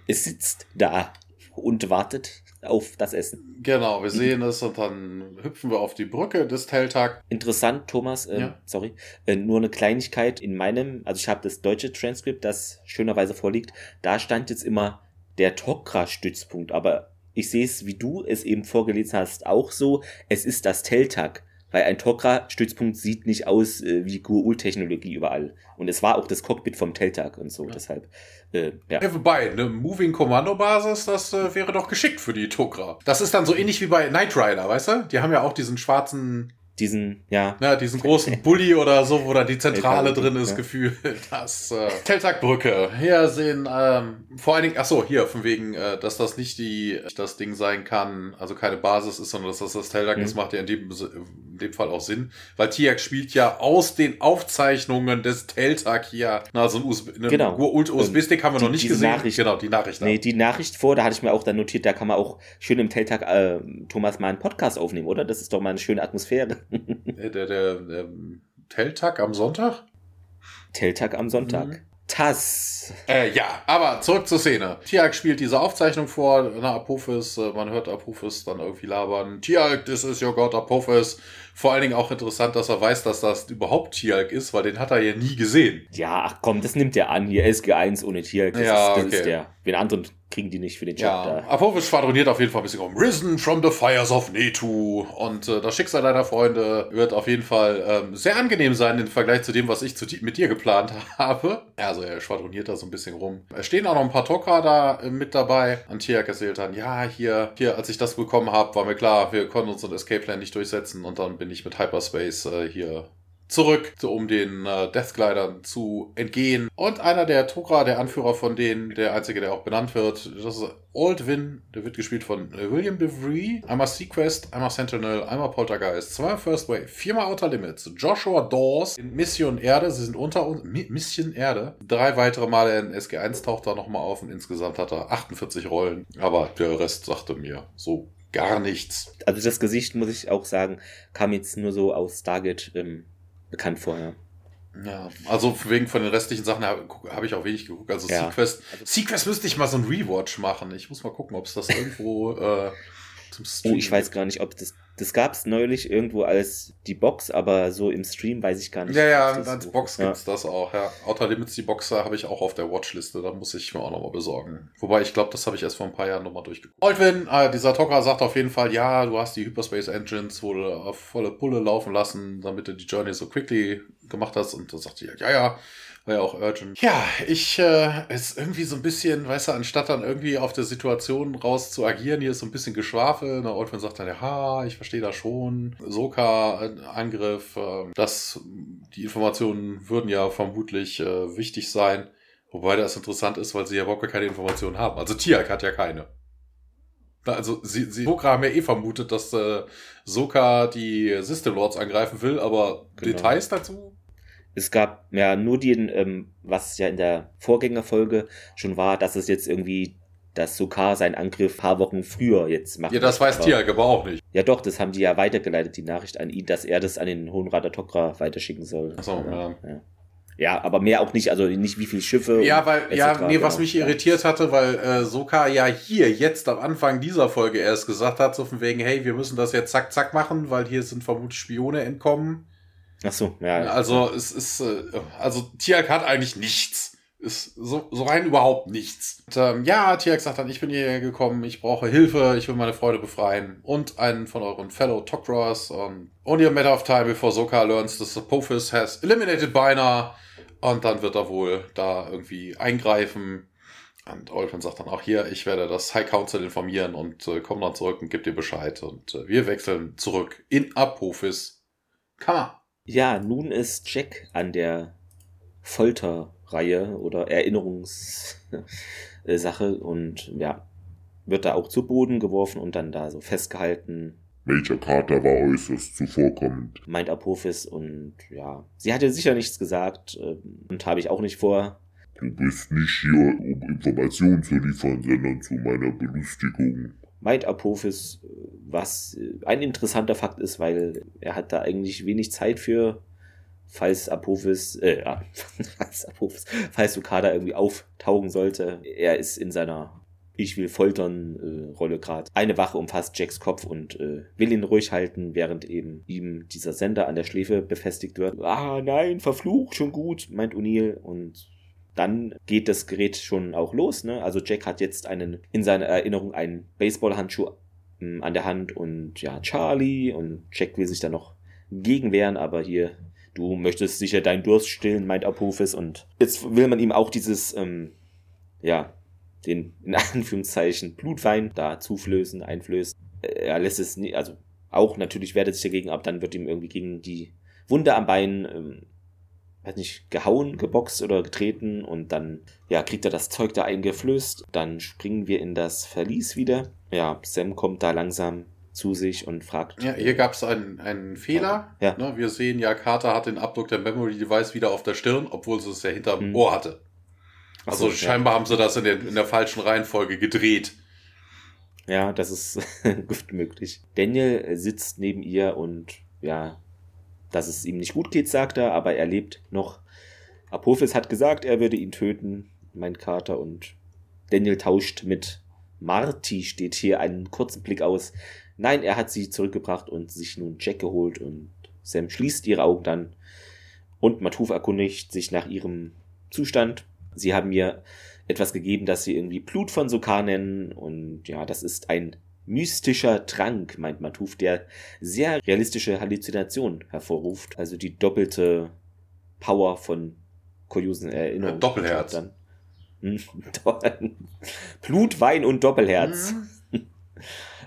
Es sitzt da und wartet auf das Essen. Genau, wir sehen es und dann hüpfen wir auf die Brücke des Teltag. Interessant, Thomas, ähm, Ja. sorry, äh, nur eine Kleinigkeit in meinem, also ich habe das deutsche Transkript, das schönerweise vorliegt, da stand jetzt immer der Tokra-Stützpunkt, aber ich sehe es, wie du es eben vorgelesen hast, auch so, es ist das Teltag, weil ein Tokra-Stützpunkt sieht nicht aus äh, wie Gua'ul-Technologie überall. Und es war auch das Cockpit vom Teltag und so, deshalb, äh, ja. Ja, wobei, eine Moving Commando Basis, das äh, wäre doch geschickt für die Tok'ra. Das ist dann so ähnlich wie bei Knight Rider, weißt du? Die haben ja auch diesen schwarzen, Diesen, ja, ja, diesen großen Bully oder so, wo da die Zentrale drin ist, ja. Gefühl. (laughs) Das äh, Teltag-Brücke. Hier sehen, ähm, vor allen Dingen, ach so, hier, von wegen, äh, dass das nicht die, das Ding sein kann, also keine Basis ist, sondern dass das das Teltag Mhm. ist, macht ja in dem, in dem Fall auch Sinn. Weil Tiak spielt ja aus den Aufzeichnungen des Teltag hier, na, so ein USB, ne, Genau. USB-Stick haben wir Die- noch nicht gesehen. Nachricht. Genau, die Nachricht. Nee, die Nachricht vor, da hatte ich mir auch dann notiert, da kann man auch schön im Teltag äh, Thomas mal einen Podcast aufnehmen, oder? Das ist doch mal eine schöne Atmosphäre. Äh, Der, der, der Teltag am Sonntag? Teltag am Sonntag. Mhm. Tass. Äh, ja, aber zurück zur Szene. Tiag spielt diese Aufzeichnung vor, na, Apophis, äh, man hört Apophis dann irgendwie labern. Tiag, this is your God Apophis. Vor allen Dingen auch interessant, dass er weiß, dass das überhaupt Tiag ist, weil den hat er ja nie gesehen. Ja, ach komm, das nimmt er an. Hier SG1 ohne Tier. Das, Ja, ist, das okay. ist der. Den anderen kriegen die nicht für den Job Ja, da. Apophis schwadroniert auf jeden Fall ein bisschen um. Risen from the fires of Netu. Und äh, das Schicksal deiner Freunde wird auf jeden Fall ähm, sehr angenehm sein im Vergleich zu dem, was ich zu, mit dir geplant (laughs) habe. Also er schwadroniert da so ein bisschen rum. Es stehen auch noch ein paar Tok'ra da äh, mit dabei. Antiak erzählt dann, ja, hier, hier, als ich das bekommen habe, war mir klar, wir konnten unseren Escape Plan nicht durchsetzen. Und dann bin ich mit Hyperspace äh, hier zurück, um den äh, Deathglidern zu entgehen. Und einer der Tok'ra, der Anführer von denen, der einzige, der auch benannt wird, das ist Aldwin, der wird gespielt von äh, William DeVry. Einmal Sequest, einmal Sentinel, einmal Poltergeist, zweimal First Wave, viermal Outer Limits, Joshua Dawes in Mission Erde, sie sind unter uns, Mi Mission Erde. Drei weitere Male in SG1 taucht er nochmal auf und insgesamt hat er 48 Rollen. Aber der Rest sagte mir so gar nichts. Also das Gesicht, muss ich auch sagen, kam jetzt nur so aus Stargate ähm, bekannt vorher. Ja, also wegen von den restlichen Sachen habe hab ich auch wenig geguckt. Also Ja. Sequest, Sequest müsste ich mal so ein Rewatch machen. Ich muss mal gucken, ob es das irgendwo äh, zum Oh, Stream ich weiß gar nicht, ob das Das gab es neulich irgendwo als die Box, aber so im Stream weiß ich gar nicht. Ja, ja, als Box ja. gibt's das auch, ja. Outer Limits, die Box habe ich auch auf der Watchliste, da muss ich mir auch nochmal besorgen. Wobei, ich glaube, das habe ich erst vor ein paar Jahren nochmal durchgeguckt. Oldwin, äh, dieser Tocker sagt auf jeden Fall, ja, du hast die Hyperspace Engines wohl auf volle Pulle laufen lassen, damit du die Journey so quickly gemacht hast. Und da sagt sie, ja, ja, war ja auch urgent. Ja, ich, äh, ist irgendwie so ein bisschen, weißt du, anstatt dann irgendwie auf der Situation raus zu agieren, hier ist so ein bisschen Geschwafel. Na, Oldwin sagt dann, ja, ich verstehe das schon. Soka-Angriff, äh, das, die Informationen würden ja vermutlich äh, wichtig sein. Wobei das interessant ist, weil sie ja überhaupt gar keine Informationen haben. Also Tiak hat ja keine. Also sie, sie Soka haben ja eh vermutet, dass äh, Soka die System Lords angreifen will, aber Genau. Details dazu? Es gab ja nur den, ähm, was ja in der Vorgängerfolge schon war, dass es jetzt irgendwie, dass Sokar seinen Angriff paar Wochen früher jetzt macht. Ja, das weiß Aber- Tiak aber auch nicht. Ja doch, das haben die ja weitergeleitet, die Nachricht an ihn, dass er das an den Hohen Rat der Tok'ra weiterschicken soll. Ach so, ja. ja. Ja, aber mehr auch nicht, also nicht wie viele Schiffe. Ja, weil, ja, nee, was mich irritiert hatte, weil äh, Soka ja hier jetzt am Anfang dieser Folge erst gesagt hat, so von wegen, hey, wir müssen das jetzt zack, zack machen, weil hier sind vermutlich Spione entkommen. Ach so, ja. Also es ist, äh, also Tiak hat eigentlich nichts. Ist so, so rein überhaupt nichts. Und, ähm, ja, Tiak sagt dann, ich bin hierher gekommen, ich brauche Hilfe, ich will meine Freunde befreien und einen von euren Fellow Tok'ras. Um, only a matter of time before Soka learns that Apophis has eliminated Bina. Und dann wird er wohl da irgendwie eingreifen. Und Olfin sagt dann auch hier, ich werde das High Council informieren und äh, komme dann zurück und gebe dir Bescheid. Und äh, wir wechseln zurück in Apophis. Kammer. Ja, nun ist Jack an der Folterreihe oder Erinnerungssache und ja, wird da auch zu Boden geworfen und dann da so festgehalten, Major Carter war äußerst zuvorkommend. meint Apophis und ja, sie hatte sicher nichts gesagt ähm, und habe ich auch nicht vor. Du bist nicht hier, um Informationen zu liefern, sondern zu meiner Belustigung. Meint Apophis, was äh, ein interessanter Fakt ist, weil er hat da eigentlich wenig Zeit für, falls Apophis, äh, ja, (laughs) falls Apophis, falls Okada irgendwie auftauchen sollte. Er ist in seiner Ich will foltern äh, Rolle gerade. Eine Wache umfasst Jacks Kopf und äh, will ihn ruhig halten, während eben ihm dieser Sender an der Schläfe befestigt wird. Ah, nein, verflucht, schon gut, meint O'Neill und dann geht das Gerät schon auch los. Ne? Also Jack hat jetzt einen in seiner Erinnerung einen Baseballhandschuh ähm, an der Hand und ja, Charlie und Jack will sich da noch gegenwehren, aber hier, du möchtest sicher deinen Durst stillen, meint Apophis und jetzt will man ihm auch dieses, ähm, ja, den in (laughs) Anführungszeichen Blutwein da zuflößen, einflößen. Äh, Er lässt es nie, also auch natürlich wehrt er sich dagegen, aber dann wird ihm irgendwie gegen die Wunde am Bein, ähm, weiß nicht, gehauen, geboxt oder getreten und dann, ja, kriegt er das Zeug da eingeflößt. Dann springen wir in das Verlies wieder. Ja, Sam kommt da langsam zu sich und fragt. Ja, hier gab es einen, einen Fehler. Ja. Ne, wir sehen ja, Carter hat den Abdruck der Memory Device wieder auf der Stirn, obwohl sie es ja hinterm Hm. Ohr hatte. Also so, ja. scheinbar haben sie das in der, in der falschen Reihenfolge gedreht. Ja, das ist (laughs) gut möglich. Daniel sitzt neben ihr und ja, dass es ihm nicht gut geht, sagt er, aber er lebt noch. Apophis hat gesagt, er würde ihn töten, meint Carter und Daniel tauscht mit Marty, steht hier einen kurzen Blick aus. Nein, er hat sie zurückgebracht und sich nun Jack geholt und Sam schließt ihre Augen dann und Matuf erkundigt sich nach ihrem Zustand. Sie haben mir etwas gegeben, das sie irgendwie Blut von Sokar nennen. Und ja, das ist ein mystischer Trank, meint Matuf, der sehr realistische Halluzinationen hervorruft. Also die doppelte Power von kuriosen Erinnerungen. Ein Doppelherz. Dann. Hm, (laughs) Blut, Wein und Doppelherz. Mhm.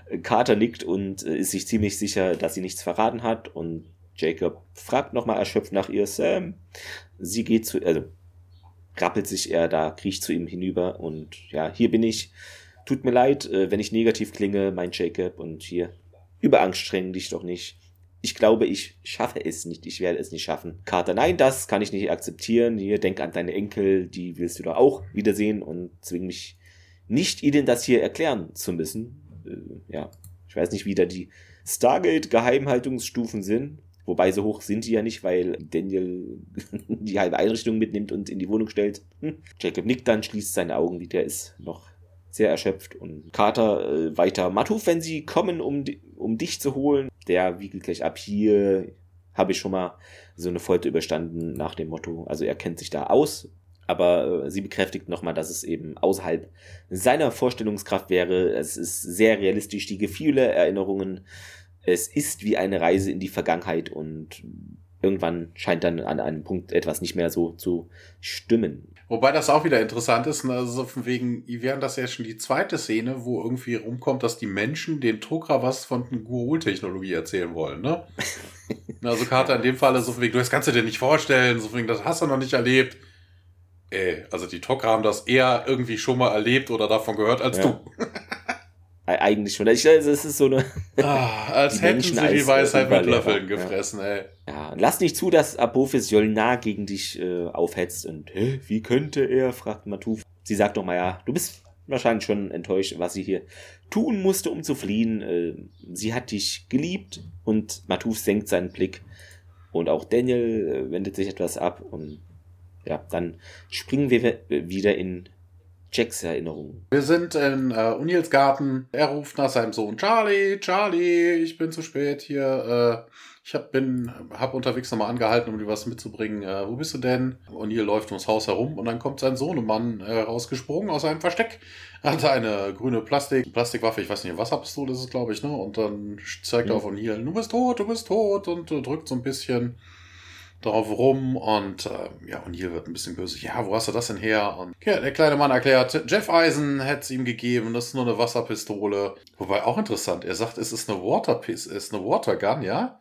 (laughs) Carter nickt und äh, ist sich ziemlich sicher, dass sie nichts verraten hat. Und Jacob fragt nochmal erschöpft nach ihr, Sam. Sie geht zu, also rappelt sich er da, kriecht zu ihm hinüber und ja, hier bin ich. Tut mir leid, äh, wenn ich negativ klinge, meint Jacob. Und hier, überanstrengen dich doch nicht. Ich glaube, ich schaffe es nicht. Ich werde es nicht schaffen. Carter, nein, das kann ich nicht akzeptieren. Hier, denk an deine Enkel, die willst du doch auch wiedersehen und zwing mich nicht, ihnen das hier erklären zu müssen. Äh, ja, ich weiß nicht, wie da die Stargate-Geheimhaltungsstufen sind. Wobei so hoch sind die ja nicht, weil Daniel (laughs) die halbe Einrichtung mitnimmt und in die Wohnung stellt. Hm. Jacob nickt dann, schließt seine Augen wieder, ist noch sehr erschöpft und Carter äh, weiter. Matuf, wenn sie kommen, um, um dich zu holen, der wiegelt gleich ab. Hier habe ich schon mal so eine Folter überstanden nach dem Motto. Also er kennt sich da aus, aber äh, sie bekräftigt nochmal, dass es eben außerhalb seiner Vorstellungskraft wäre. Es ist sehr realistisch, die Gefühle, Erinnerungen. Es ist wie eine Reise in die Vergangenheit und irgendwann scheint dann an einem Punkt etwas nicht mehr so zu stimmen. Wobei das auch wieder interessant ist, ne? also von wegen, während das ja schon die zweite Szene, wo irgendwie rumkommt, dass die Menschen den Tokra was von Guol-Technologie erzählen wollen, ne? (laughs) also Carter in dem Fall so von wegen, du das kannst du dir nicht vorstellen, so von wegen, das hast du noch nicht erlebt. Ey, also die Tokra haben das eher irgendwie schon mal erlebt oder davon gehört als ja. du. (laughs) Eigentlich schon. Ich, also es ist so eine. Ah, als (laughs) hätten sie die Weisheit mit Löffeln gefressen, ja. ey. Ja, lass nicht zu, dass Apophis Jolnar gegen dich äh, aufhetzt und, hä, wie könnte er? fragt Matuf. Sie sagt doch mal, ja, du bist wahrscheinlich schon enttäuscht, was sie hier tun musste, um zu fliehen. Äh, sie hat dich geliebt und Matuf senkt seinen Blick. Und auch Daniel äh, wendet sich etwas ab und ja, dann springen wir wieder in Jacks Erinnerungen. Wir sind in äh, Unils Garten. Er ruft nach seinem Sohn Charlie, Charlie, ich bin zu spät hier. Äh, ich hab, bin, hab unterwegs nochmal angehalten, um dir was mitzubringen. Äh, wo bist du denn? O'Neill läuft ums Haus herum und dann kommt sein Sohnemann äh, rausgesprungen aus seinem Versteck. (laughs) Er hatte eine grüne Plastik, Plastikwaffe, ich weiß nicht, Wasserpistole ist es, glaube ich, ne? Und dann zeigt er mhm. auf O'Neill, du bist tot, du bist tot und äh, drückt so ein bisschen drauf rum und äh, ja, und hier wird ein bisschen böse. Ja, wo hast du das denn her? Und ja, der kleine Mann erklärt, Jeff Eisen hätte es ihm gegeben, das ist nur eine Wasserpistole. Wobei auch interessant, er sagt, es ist eine Waterpis, es ist eine Watergun, ja?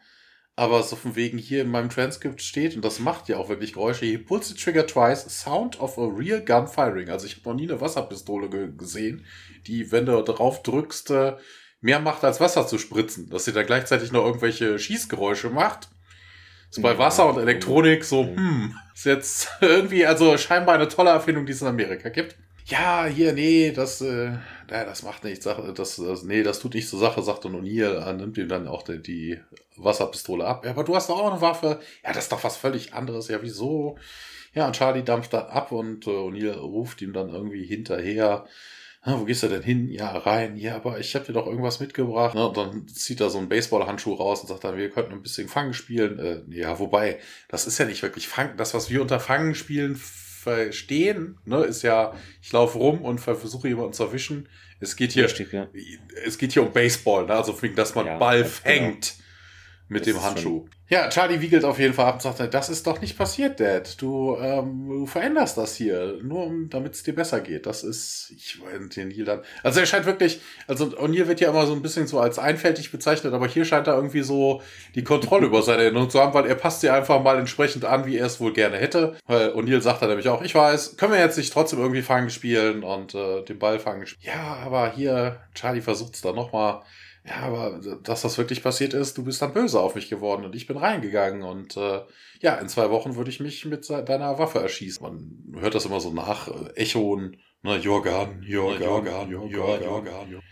Aber so von wegen hier in meinem Transkript steht, und das macht ja auch wirklich Geräusche, he pulls the trigger twice, sound of a real gun firing. Also ich habe noch nie eine Wasserpistole ge gesehen, die, wenn du drauf drückst, äh, mehr macht als Wasser zu spritzen. Dass sie da gleichzeitig noch irgendwelche Schießgeräusche macht. So bei Wasser und Elektronik so, hm, ist jetzt (laughs) irgendwie, also scheinbar eine tolle Erfindung, die es in Amerika gibt. Ja, hier, nee, das, äh, ja, das macht nichts, das, das, nee, das tut nicht zur Sache, sagt O'Neill, er nimmt ihm dann auch die, die Wasserpistole ab. Ja, aber du hast doch auch eine Waffe. Ja, das ist doch was völlig anderes. Ja, wieso? Ja, und Charlie dampft dann ab und äh, O'Neill ruft ihm dann irgendwie hinterher wo gehst du denn hin? Ja, rein. Ja, aber ich habe dir doch irgendwas mitgebracht. Ne? Und dann zieht er so einen Baseballhandschuh raus und sagt dann, wir könnten ein bisschen Fangen spielen. Äh, ja, wobei, das ist ja nicht wirklich Fangen. Das, was wir unter Fangen spielen verstehen, ne, ist ja, ich laufe rum und versuche jemanden zu erwischen. Es geht hier, Richtig, ja. es geht hier um Baseball, ne? also dass man ja, Ball genau. fängt. Genau mit das dem Handschuh. Ja, Charlie wiegelt auf jeden Fall ab und sagt, das ist doch nicht passiert, Dad. Du, ähm, du veränderst das hier, nur damit es dir besser geht. Das ist, ich weiß den Neil dann. Also er scheint wirklich, also O'Neill wird ja immer so ein bisschen so als einfältig bezeichnet, aber hier scheint er irgendwie so die Kontrolle über seine Erinnerung zu haben, weil er passt sie einfach mal entsprechend an, wie er es wohl gerne hätte. Weil O'Neill sagt dann nämlich auch, ich weiß, können wir jetzt nicht trotzdem irgendwie fangen spielen und äh, den Ball fangen spielen. Ja, aber hier, Charlie versucht es dann nochmal ja, aber dass das wirklich passiert ist, du bist dann böse auf mich geworden und ich bin reingegangen und äh, ja, in zwei Wochen würde ich mich mit deiner Waffe erschießen. Man hört das immer so nach, äh, Echoen, ne, Jorgan, Jorgan, Jorgan, Jorgan.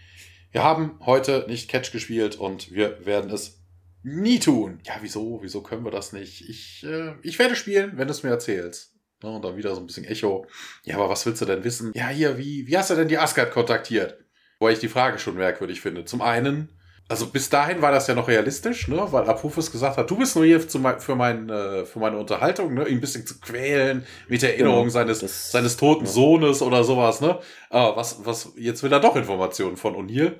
Wir haben heute nicht Catch gespielt und wir werden es nie tun. Ja, wieso? Wieso können wir das nicht? Ich, äh, ich werde spielen, wenn du es mir erzählst. Ne, und dann wieder so ein bisschen Echo. Ja, aber was willst du denn wissen? Ja, hier, wie, wie hast du denn die Asgard kontaktiert? Wobei ich die Frage schon merkwürdig finde. Zum einen, also bis dahin war das ja noch realistisch, ne? weil Apophis gesagt hat, du bist nur hier für, mein, äh, für meine Unterhaltung, ne? ihn ein bisschen zu quälen mit der Erinnerung genau, seines, das, seines toten ja. Sohnes oder sowas. Ne? Aber was, was, jetzt will er doch Informationen von O'Neill.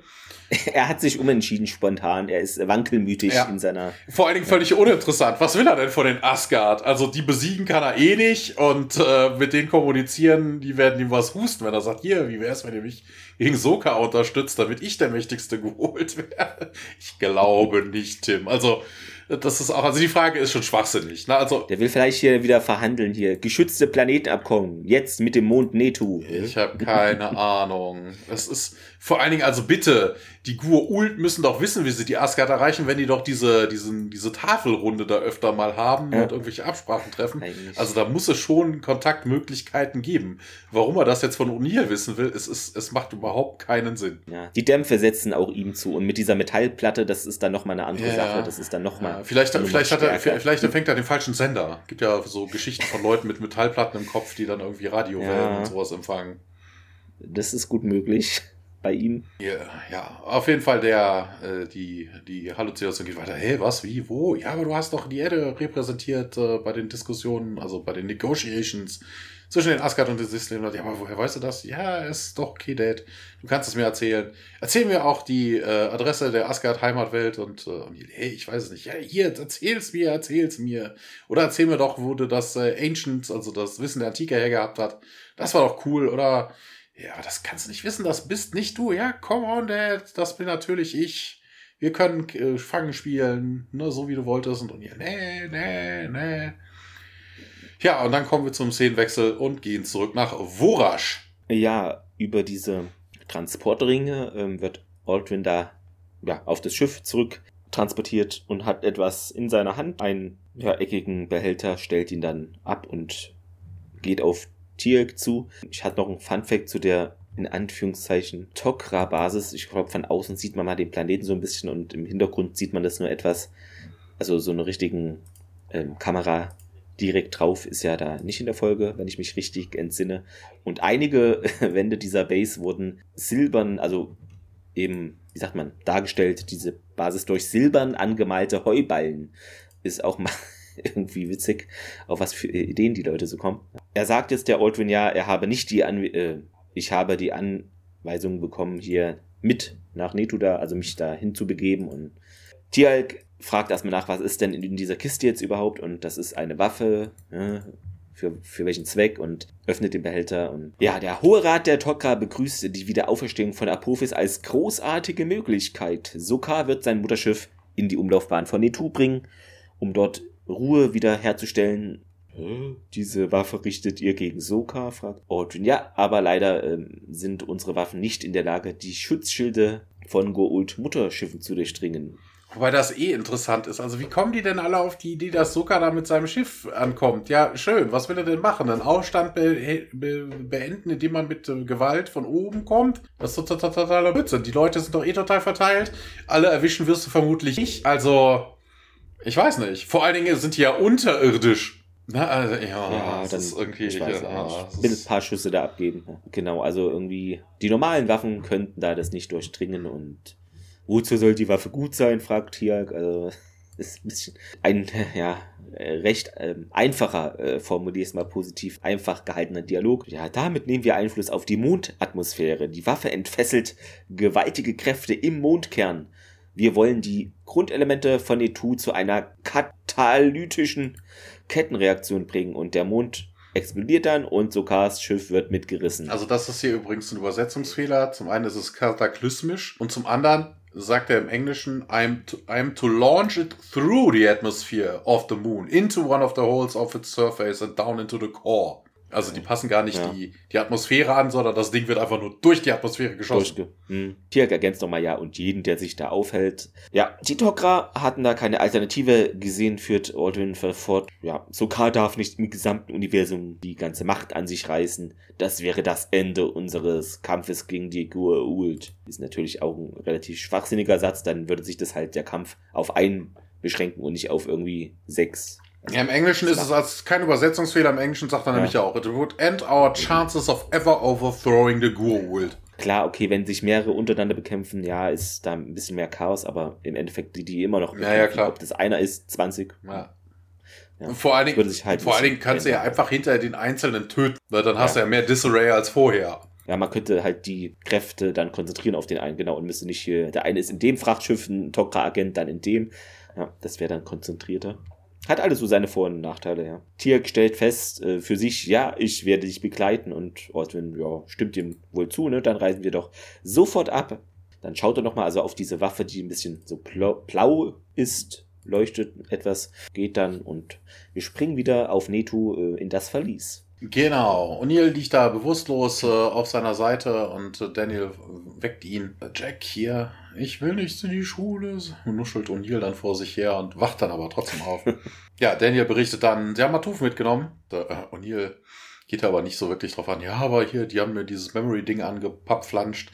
(laughs) Er hat sich umentschieden spontan. Er ist wankelmütig ja. in seiner. Vor allen Dingen völlig uninteressant. Was will er denn von den Asgard? Also die besiegen kann er eh nicht und äh, mit denen kommunizieren, die werden ihm was husten, wenn er sagt, hier, wie wär's, wenn ihr mich gegen Soka unterstützt, damit ich der Mächtigste (laughs) geholt werde? Ich glaube nicht, Tim. Also das ist auch, also die Frage ist schon schwachsinnig. Ne? Also, der will vielleicht hier wieder verhandeln hier. Geschützte Planetenabkommen. Jetzt mit dem Mond Netu. Ich habe keine (laughs) Ahnung. Das ist vor allen Dingen, also bitte, die Gur-Ult müssen doch wissen, wie sie die Asgard erreichen, wenn die doch diese, diesen, diese Tafelrunde da öfter mal haben ja. und irgendwelche Absprachen treffen. Eigentlich. Also da muss es schon Kontaktmöglichkeiten geben. Warum er das jetzt von O'Neill wissen will, es, ist, es macht überhaupt keinen Sinn. Ja, die Dämpfe setzen auch ihm zu. Und mit dieser Metallplatte, das ist dann nochmal eine andere ja, Sache. Das ist dann nochmal. Ja, vielleicht, vielleicht, hat er, vielleicht fängt er den falschen Sender. Gibt ja so Geschichten von Leuten mit Metallplatten im Kopf, die dann irgendwie Radiowellen und sowas empfangen. Das ist gut möglich bei ihm. Ja, ja, auf jeden Fall der, äh, die, die Halluzination geht weiter. Hey, was, wie, wo? Ja, aber du hast doch die Erde repräsentiert äh, bei den Diskussionen, also bei den Negotiations zwischen den Asgard und den Sislim. Ja, aber woher weißt du das? Ja, ist doch okay, Dad. Du kannst es mir erzählen. Erzähl mir auch die äh, Adresse der Asgard Heimatwelt und, äh, hey, ich weiß es nicht. Ja, hier, erzähl's mir, erzähl's mir. Oder erzähl mir doch, wo du das äh, Ancient, also das Wissen der Antike hergehabt hat. Das war doch cool. Oder ja, das kannst du nicht wissen, das bist nicht du. Ja, come on, Dad, das bin natürlich ich. Wir können äh, Fangen spielen, ne, so wie du wolltest. Und, und ja, nee, nee, nee. Ja, und dann kommen wir zum Szenenwechsel und gehen zurück nach Vorasch. Ja, über diese Transportringe ähm, wird Aldrin da ja, auf das Schiff zurück transportiert und hat etwas in seiner Hand, einen ja, eckigen Behälter, stellt ihn dann ab und geht auf Tierk zu. Ich hatte noch ein Funfact zu der in Anführungszeichen Tokra-Basis. Ich glaube, von außen sieht man mal den Planeten so ein bisschen und im Hintergrund sieht man das nur etwas. Also so eine richtigen ähm, Kamera direkt drauf ist ja da nicht in der Folge, wenn ich mich richtig entsinne. Und einige (laughs) Wände dieser Base wurden silbern, also eben, wie sagt man, dargestellt, diese Basis durch silbern angemalte Heuballen. Ist auch mal (laughs) irgendwie witzig, auf was für Ideen die Leute so kommen. Er sagt jetzt der Aldrin ja, er habe nicht die An äh, ich habe die Anweisung bekommen, hier mit nach Netuda, also mich da hinzubegeben und Tialk fragt erstmal nach, was ist denn in dieser Kiste jetzt überhaupt und das ist eine Waffe, ja, für, für welchen Zweck und öffnet den Behälter und ja, der Hohe Rat der Tokka begrüßt die Wiederauferstehung von Apophis als großartige Möglichkeit. Sokar wird sein Mutterschiff in die Umlaufbahn von Netu bringen, um dort Ruhe wiederherzustellen. Diese Waffe richtet ihr gegen Soka, fragt Aldrin. Ja, aber leider ähm, sind unsere Waffen nicht in der Lage, die Schutzschilde von Goult Mutterschiffen zu durchdringen. Wobei das eh interessant ist. Also wie kommen die denn alle auf die Idee, dass Soka da mit seinem Schiff ankommt? Ja, schön. Was will er denn machen? Einen Aufstand be be beenden, indem man mit äh, Gewalt von oben kommt? Das ist totaler Blödsinn. Die Leute sind doch eh total verteilt. Alle erwischen wirst du vermutlich nicht. Also ich weiß nicht. Vor allen Dingen sind die ja unterirdisch. Na, also, ja, Ja, das dann- ist irgendwie. Ich weiß ja, das will ein paar Schüsse da abgeben. Genau, also irgendwie die normalen Waffen könnten da das nicht durchdringen und wozu soll die Waffe gut sein, fragt Tiag. Also (laughs) ist ein bisschen ein ja recht ähm, einfacher, äh, formulier es mal positiv, einfach gehaltener Dialog. Ja, damit nehmen wir Einfluss auf die Mondatmosphäre. Die Waffe entfesselt gewaltige Kräfte im Mondkern. Wir wollen die Grundelemente von E2 zu einer katalytischen Kettenreaktion bringen und der Mond explodiert dann und Sokars Schiff wird mitgerissen. Also das ist hier übrigens ein Übersetzungsfehler. Zum einen ist es kataklysmisch und zum anderen sagt er im Englischen, I'm to, I'm to launch it through the atmosphere of the moon, into one of the holes of its surface and down into the core. Also die passen gar nicht Ja. die, die Atmosphäre an, sondern das Ding wird einfach nur durch die Atmosphäre geschossen. Durchge hm. Ergänzt nochmal ja und jeden, der sich da aufhält. Ja, die Tok'ra hatten da keine Alternative gesehen, führt Aldrin fort. Ja, Sokar darf nicht im gesamten Universum die ganze Macht an sich reißen. Das wäre das Ende unseres Kampfes gegen die Gua'uld. Ist natürlich auch ein relativ schwachsinniger Satz, dann würde sich das halt der Kampf auf einen beschränken und nicht auf irgendwie sechs. Ja, Im Englischen ist es als kein Übersetzungsfehler. Im Englischen sagt er Ja. nämlich ja auch, it would end our chances of ever overthrowing the Gurwold. Klar, okay, wenn sich mehrere untereinander bekämpfen, ja, ist da ein bisschen mehr Chaos, aber im Endeffekt die, die immer noch Ja, ja, klar. ob das einer ist, 20. Ja. Ja. Und vor allen Dingen, sich halt vor allen Dingen kannst du ja einfach hinter den Einzelnen töten, weil dann hast du Ja. ja mehr Disarray als vorher. Ja, man könnte halt die Kräfte dann konzentrieren auf den einen, genau, und müsste nicht hier, der eine ist in dem Frachtschiff ein Tok'ra-Agent, dann in dem. Ja, das wäre dann konzentrierter. Hat alles so seine Vor- und Nachteile, ja. Tirk stellt fest äh, für sich, ja, ich werde dich begleiten und Ordwin, ja, stimmt ihm wohl zu, ne, dann reisen wir doch sofort ab. Dann schaut er nochmal also auf diese Waffe, die ein bisschen so blau, ist, leuchtet etwas, geht dann und wir springen wieder auf Netu äh, in das Verlies. Genau. O'Neill liegt da bewusstlos äh, auf seiner Seite und äh, Daniel weckt ihn. Jack hier, ich will nicht in die Schule. Nuschelt O'Neill dann vor sich her und wacht dann aber trotzdem auf. (laughs) ja, Daniel berichtet dann, sie haben Matuf mitgenommen. Der, äh, O'Neill geht aber nicht so wirklich drauf an. Ja, aber hier, die haben mir dieses Memory-Ding angepapflanscht.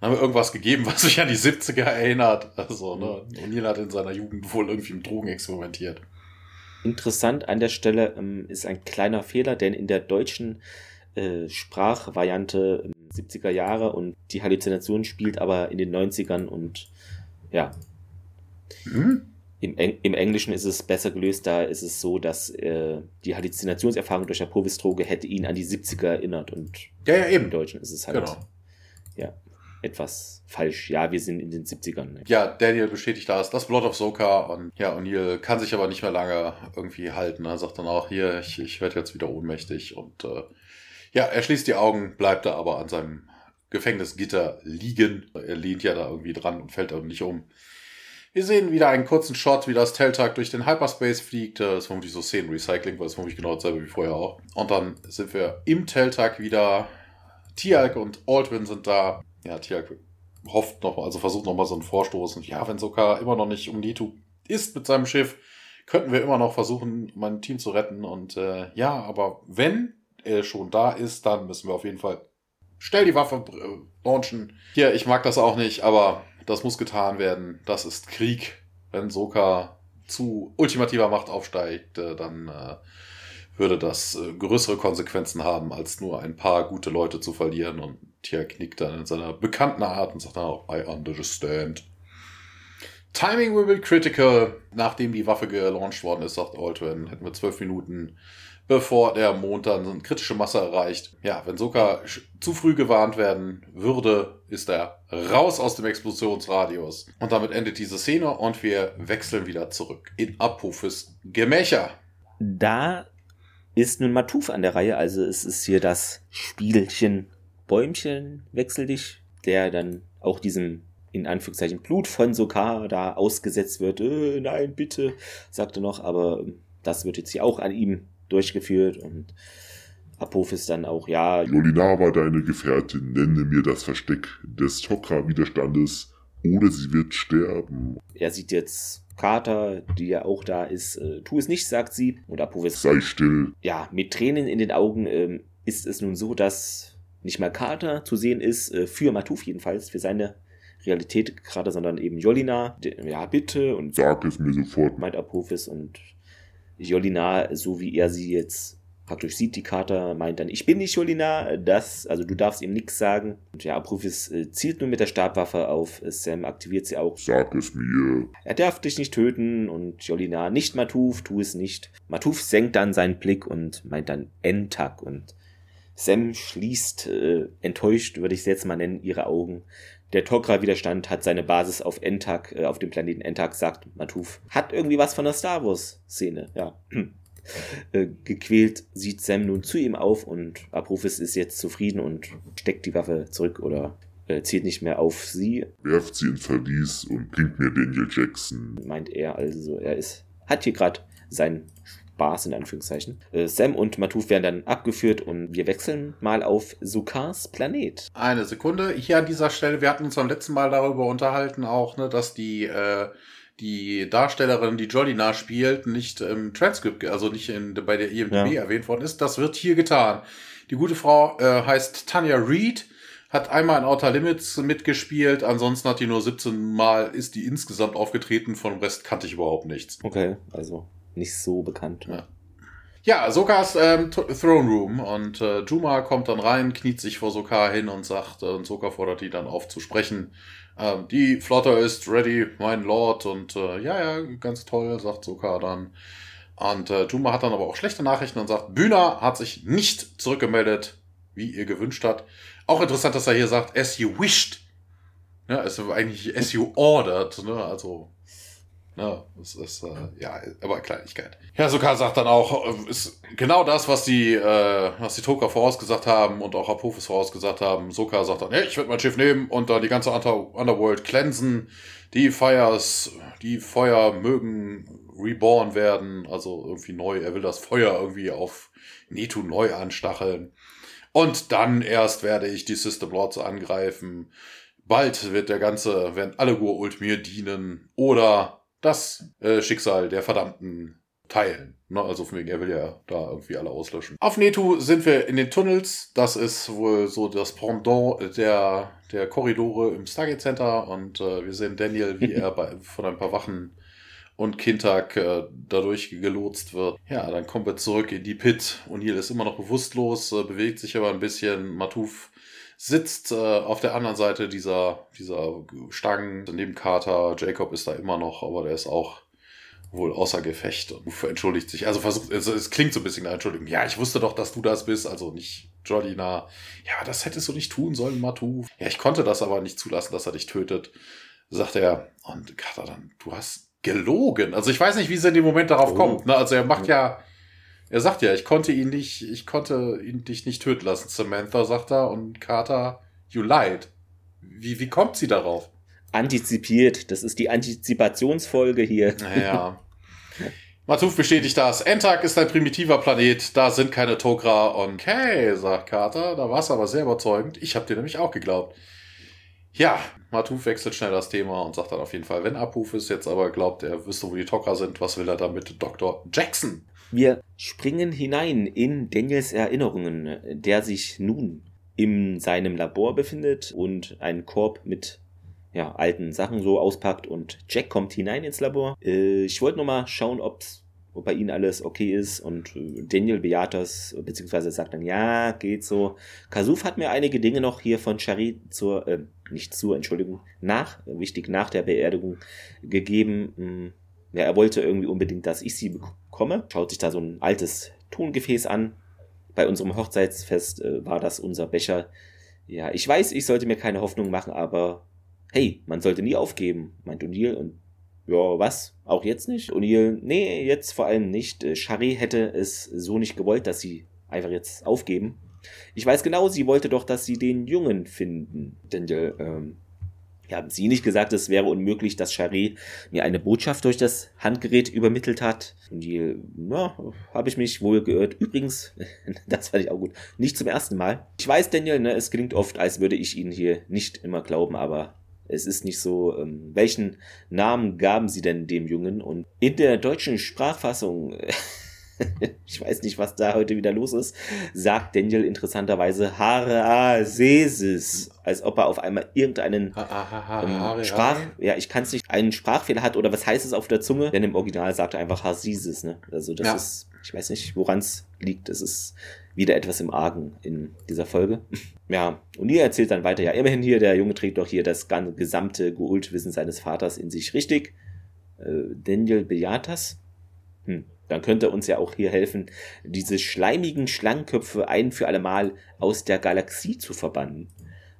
Dann haben wir irgendwas gegeben, (laughs) was sich an die 70er erinnert. Also, ne, O'Neill hat in seiner Jugend wohl irgendwie mit Drogen experimentiert. Interessant an der Stelle ähm, ist ein kleiner Fehler, denn in der deutschen äh, Sprachvariante 70er Jahre und die Halluzination spielt aber in den 90ern und ja. Hm? Im, Eng Im, Englischen ist es besser gelöst, da ist es so, dass äh, die Halluzinationserfahrung durch der Povis-Droge hätte ihn an die 70er erinnert und ja, ja, eben. im Deutschen ist es halt genau. ja, etwas falsch. Ja, wir sind in den 70ern. Ne? Ja, Daniel bestätigt das, das Blood of Soka und ja, O'Neill kann sich aber nicht mehr lange irgendwie halten. Er sagt dann auch, hier, ich, ich werde jetzt wieder ohnmächtig und äh, ja, er schließt die Augen, bleibt da aber an seinem Gefängnisgitter liegen. Er lehnt ja da irgendwie dran und fällt auch nicht um. Wir sehen wieder einen kurzen Shot, wie das Teltag durch den Hyperspace fliegt. Das ist vermutlich so Szenenrecycling, weil es vermutlich genau dasselbe wie vorher auch. Und dann sind wir im Teltag wieder. Tialk und Aldwin sind da. Ja, Tialk hofft noch, also versucht nochmal so einen Vorstoß. Und ja, wenn Sokka immer noch nicht um Nitu ist mit seinem Schiff, könnten wir immer noch versuchen, mein Team zu retten. Und äh, ja, aber wenn er schon da ist, dann müssen wir auf jeden Fall schnell die Waffe äh, launchen. Hier, ich mag das auch nicht, aber das muss getan werden. Das ist Krieg. Wenn Soka zu ultimativer Macht aufsteigt, äh, dann äh, würde das äh, größere Konsequenzen haben, als nur ein paar gute Leute zu verlieren. Und Tia knickt dann in seiner bekannten Art und sagt dann auch, I understand. Timing will be critical. Nachdem die Waffe gelauncht worden ist, sagt Aldrin, hätten wir zwölf Minuten bevor der Mond dann so eine kritische Masse erreicht. Ja, wenn Soka zu früh gewarnt werden würde, ist er raus aus dem Explosionsradius. Und damit endet diese Szene und wir wechseln wieder zurück in Apophis Gemächer. Da ist nun Matuf an der Reihe, also es ist hier das Spielchen Bäumchen wechsel dich, der dann auch diesem in Anführungszeichen Blut von Sokar da ausgesetzt wird. Äh, nein, bitte, sagte noch, aber das wird jetzt hier auch an ihm durchgeführt und Apophis dann auch, ja. Jolina war deine Gefährtin, nenne mir das Versteck des Tokra-Widerstandes oder sie wird sterben. Er sieht jetzt Kater, die ja auch da ist. Äh, tu es nicht, sagt sie. Und Apophis. Sei still. Ja, mit Tränen in den Augen ähm, ist es nun so, dass nicht mal Kater zu sehen ist, äh, für Matuf jedenfalls, für seine Realität gerade, sondern eben Jolina. Ja, bitte. Und sag es mir sofort. Meint Apophis und Jolina, so wie er sie jetzt praktisch sieht, die Karte, meint dann, ich bin nicht Jolina, das, also du darfst ihm nichts sagen. Und ja, Abrufis äh, zielt nur mit der Stabwaffe auf Sam, aktiviert sie auch. Sag es mir. Er darf dich nicht töten und Jolina, nicht Matuf, tu es nicht. Matuf senkt dann seinen Blick und meint dann Entak und Sam schließt, äh, enttäuscht würde ich es jetzt mal nennen, ihre Augen. Der Tok'ra-Widerstand hat seine Basis auf Entak, äh, auf dem Planeten Entak, sagt Matuf. Hat irgendwie was von der Star Wars-Szene, ja. (clears throat) äh, gequält sieht Sam nun zu ihm auf und Apophis ist jetzt zufrieden und steckt die Waffe zurück oder äh, zielt nicht mehr auf sie. Werft sie ins Verlies und bringt mir Daniel Jackson. Meint er also, er ist, hat hier gerade sein Spaß in Anführungszeichen. Äh, Sam und Matuf werden dann abgeführt und wir wechseln mal auf Sukars Planet. Eine Sekunde. Hier an dieser Stelle, wir hatten uns beim letzten Mal darüber unterhalten auch, ne, dass die äh, die Darstellerin, die Jolina spielt, nicht im Transkript, also nicht in, bei der IMDb ja. erwähnt worden ist. Das wird hier getan. Die gute Frau äh, heißt Tanya Reed, hat einmal in Outer Limits mitgespielt, ansonsten hat die nur 17 Mal, ist die insgesamt aufgetreten, von Rest kannte ich überhaupt nichts. Okay, also nicht so bekannt. Ja. Ja, Sokas ähm, Throne Room und äh, Juma kommt dann rein, kniet sich vor Sokar hin und sagt, äh, und Soka fordert die dann auf zu sprechen. Ähm, die Flotte ist ready, mein Lord, und äh, ja, ja, ganz toll, sagt Soka dann. Und äh, Juma hat dann aber auch schlechte Nachrichten und sagt, Bühner hat sich nicht zurückgemeldet, wie ihr gewünscht hat. Auch interessant, dass er hier sagt, as you wished. Ja, es ist eigentlich as you ordered, ne? Also Ne, das ist, äh, ja, aber Kleinigkeit. Ja, Sokar sagt dann auch, äh, ist genau das, was die, äh, was die Toka vorausgesagt haben und auch Apophis vorausgesagt haben. Sokar sagt dann, hey, ich werde mein Schiff nehmen und dann die ganze Underworld cleansen. Die Fires, die Feuer mögen reborn werden, also irgendwie neu. Er will das Feuer irgendwie auf Netu neu anstacheln. Und dann erst werde ich die System Lords angreifen. Bald wird der ganze, werden alle Gur-Ult mir dienen. Oder das äh, Schicksal der Verdammten teilen. Ne? Also von wegen, er will ja da irgendwie alle auslöschen. Auf Netu sind wir in den Tunnels. Das ist wohl so das Pendant der, der Korridore im Stargate Center. Und äh, wir sehen Daniel, wie er (laughs) bei, von ein paar Wachen und Kintak äh, dadurch gelotst wird. Ja, dann kommen wir zurück in die Pit. O'Neill ist immer noch bewusstlos, äh, bewegt sich aber ein bisschen. Matuf sitzt äh, auf der anderen Seite dieser, dieser Stangen neben Carter. Jacob ist da immer noch, aber der ist auch wohl außer Gefecht und entschuldigt sich. Also versucht, also es klingt so ein bisschen nach Entschuldigung. Ja, ich wusste doch, dass du das bist, also nicht Jordina. Ja, das hättest du nicht tun sollen, Matu. Ja, ich konnte das aber nicht zulassen, dass er dich tötet. Sagt er, und Carter dann, du hast gelogen. Also ich weiß nicht, wie sie in dem Moment darauf oh. kommt. Ne? Also er macht ja, er sagt ja, ich konnte ihn nicht, ich konnte ihn dich nicht töten lassen. Samantha sagt er und Carter, you lied. Wie, wie kommt sie darauf? Antizipiert. Das ist die Antizipationsfolge hier. Naja. (laughs) Matuf bestätigt das. Entak ist ein primitiver Planet, da sind keine Tok'ra. Okay, sagt Carter, da war es aber sehr überzeugend. Ich habe dir nämlich auch geglaubt. Ja, Matuf wechselt schnell das Thema und sagt dann auf jeden Fall, wenn Apophis jetzt aber glaubt, er wüsste, wo die Tok'ra sind, was will er damit Dr. Jackson? Wir springen hinein in Daniels Erinnerungen, der sich nun in seinem Labor befindet und einen Korb mit ja, alten Sachen so auspackt und Jack kommt hinein ins Labor. Äh, ich wollte nochmal schauen, ob's, ob bei ihnen alles okay ist und äh, Daniel bejaht das, beziehungsweise sagt dann, ja, geht so. Kasuf hat mir einige Dinge noch hier von Shari zur, äh, nicht zur, Entschuldigung, nach, wichtig, nach der Beerdigung gegeben. Hm, ja, er wollte irgendwie unbedingt, dass ich sie bekomme. Schaut sich da so ein altes Tongefäß an. Bei unserem Hochzeitsfest äh, war das unser Becher. Ja, ich weiß, ich sollte mir keine Hoffnung machen, aber hey, man sollte nie aufgeben, meint O'Neill und ja, was? Auch jetzt nicht? O'Neill, nee, jetzt vor allem nicht. Äh, Shari hätte es so nicht gewollt, dass sie einfach jetzt aufgeben. Ich weiß genau, sie wollte doch, dass sie den Jungen finden. Denn ähm, ja, haben Sie nicht gesagt, es wäre unmöglich, dass Shari mir eine Botschaft durch das Handgerät übermittelt hat? Und die, na, habe ich mich wohl geirrt. Übrigens, (laughs) das fand ich auch gut, nicht zum ersten Mal. Ich weiß, Daniel, ne, es klingt oft, als würde ich Ihnen hier nicht immer glauben, aber es ist nicht so, ähm, welchen Namen gaben sie denn dem Jungen? Und in der deutschen Sprachfassung, (laughs) (laughs) ich weiß nicht, was da heute wieder los ist, sagt Daniel interessanterweise Harasesis, als ob er auf einmal irgendeinen ähm, Sprach, ja, ich kann es nicht, einen Sprachfehler hat oder was heißt es auf der Zunge? Denn im Original sagt er einfach Hasisis, ne? Also das ja. ist, ich weiß nicht, woran es liegt. Es ist wieder etwas im Argen in dieser Folge. (laughs) Ja, und ihr erzählt dann weiter, ja, immerhin hier, der Junge trägt doch hier das gesamte Geult-Wissen seines Vaters in sich richtig. Äh, Daniel bejaht das. Hm, dann könnte er uns ja auch hier helfen, diese schleimigen Schlangenköpfe ein für alle Mal aus der Galaxie zu verbannen,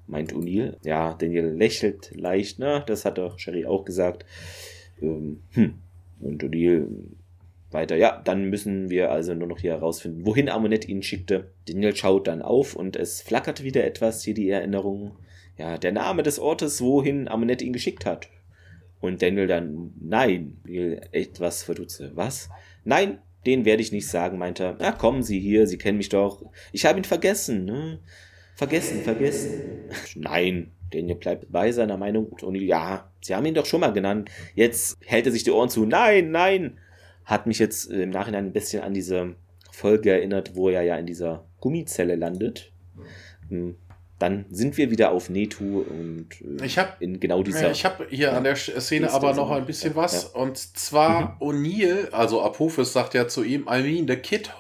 meint O'Neill. Ja, Daniel lächelt leicht, na, das hat doch Sherry auch gesagt. Ähm, hm. Und O'Neill weiter. Ja, dann müssen wir also nur noch hier herausfinden, wohin Amunet ihn schickte. Daniel schaut dann auf und es flackert wieder etwas, hier die Erinnerung. Ja, der Name des Ortes, wohin Amunet ihn geschickt hat. Und Daniel dann, nein, etwas verdutze. Was? Nein, den werde ich nicht sagen, meint er. Na, kommen Sie hier, Sie kennen mich doch. Ich habe ihn vergessen, ne? Vergessen, vergessen. Nein, Daniel bleibt bei seiner Meinung. Und ja, Sie haben ihn doch schon mal genannt. Jetzt hält er sich die Ohren zu. Nein, nein. Hat mich jetzt im Nachhinein ein bisschen an diese Folge erinnert, wo er ja in dieser Gummizelle landet. Hm, dann sind wir wieder auf Netu und äh, ich hab, in genau dieser. Ich habe hier ja, an der Szene aber noch ein bisschen was. Ja. Und zwar mhm. O'Neill, also Apophis sagt ja zu ihm, I mean, the kid.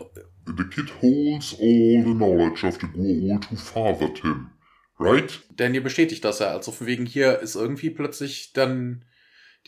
The kid holds all the knowledge of the Gua'uld who fathered him. Right? Daniel bestätigt das ja. Also von wegen hier ist irgendwie plötzlich dann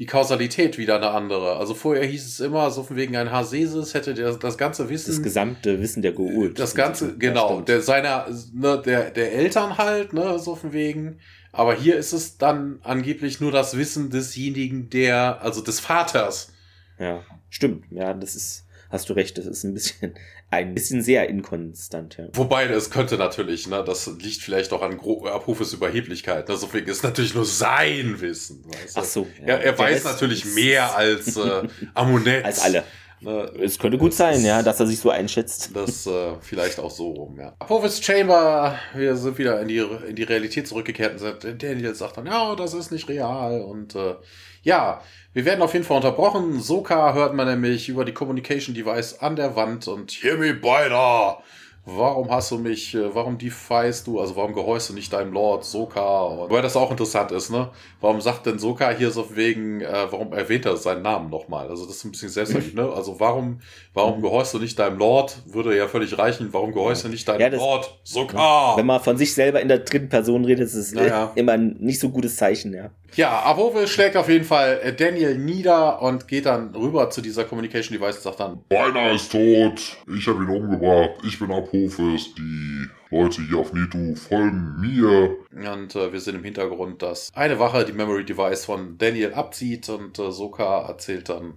die Kausalität wieder eine andere. Also vorher hieß es immer, so von wegen ein Hasesis hätte der, das ganze Wissen. Das gesamte Wissen der Goult. Das ganze, genau, der seiner, ne, der, der Eltern halt, ne, so von wegen. Aber hier ist es dann angeblich nur das Wissen desjenigen, der, also des Vaters. Ja, stimmt. Ja, das ist, hast du recht, das ist ein bisschen, ein bisschen sehr inkonstant. Ja. Wobei, es könnte natürlich, ne, das liegt vielleicht auch an Gro Abrufes Überheblichkeit. Ne, deswegen ist natürlich nur sein Wissen. Weißt du? Ach so. Ja. Er, er weiß natürlich mehr als äh, (laughs) Amunet. Als alle. Ne, es könnte gut sein, ja, dass er sich so einschätzt. Das äh, vielleicht auch so rum, ja. Apophis Chamber, wir sind wieder in die, in die Realität zurückgekehrt und sind, Daniel sagt dann, ja, das ist nicht real und äh, ja, wir werden auf jeden Fall unterbrochen. Soka hört man nämlich über die Communication Device an der Wand und Hear me beide! warum hast du mich, äh, warum defiest du, also warum gehorchst du nicht deinem Lord Soka? Und, wobei das auch interessant ist, ne? Warum sagt denn Soka hier so wegen, äh, warum erwähnt er seinen Namen nochmal? Also das ist ein bisschen selbstverständlich, ne? Also warum, warum mhm. gehorchst du nicht deinem Lord? Würde ja völlig reichen. Warum gehorchst du nicht deinem ja, Lord Soka? Wenn man von sich selber in der dritten Person redet, ist es naja. immer ein nicht so gutes Zeichen, ja. Ja, Avove schlägt auf jeden Fall äh, Daniel nieder und geht dann rüber zu dieser Communication Device und sagt dann, Beinahe ist tot, ich habe ihn umgebracht, ich bin Apophis, die Leute hier auf Netu folgen mir. Und äh, wir sehen im Hintergrund, dass eine Wache die Memory Device von Daniel abzieht und äh, Soka erzählt dann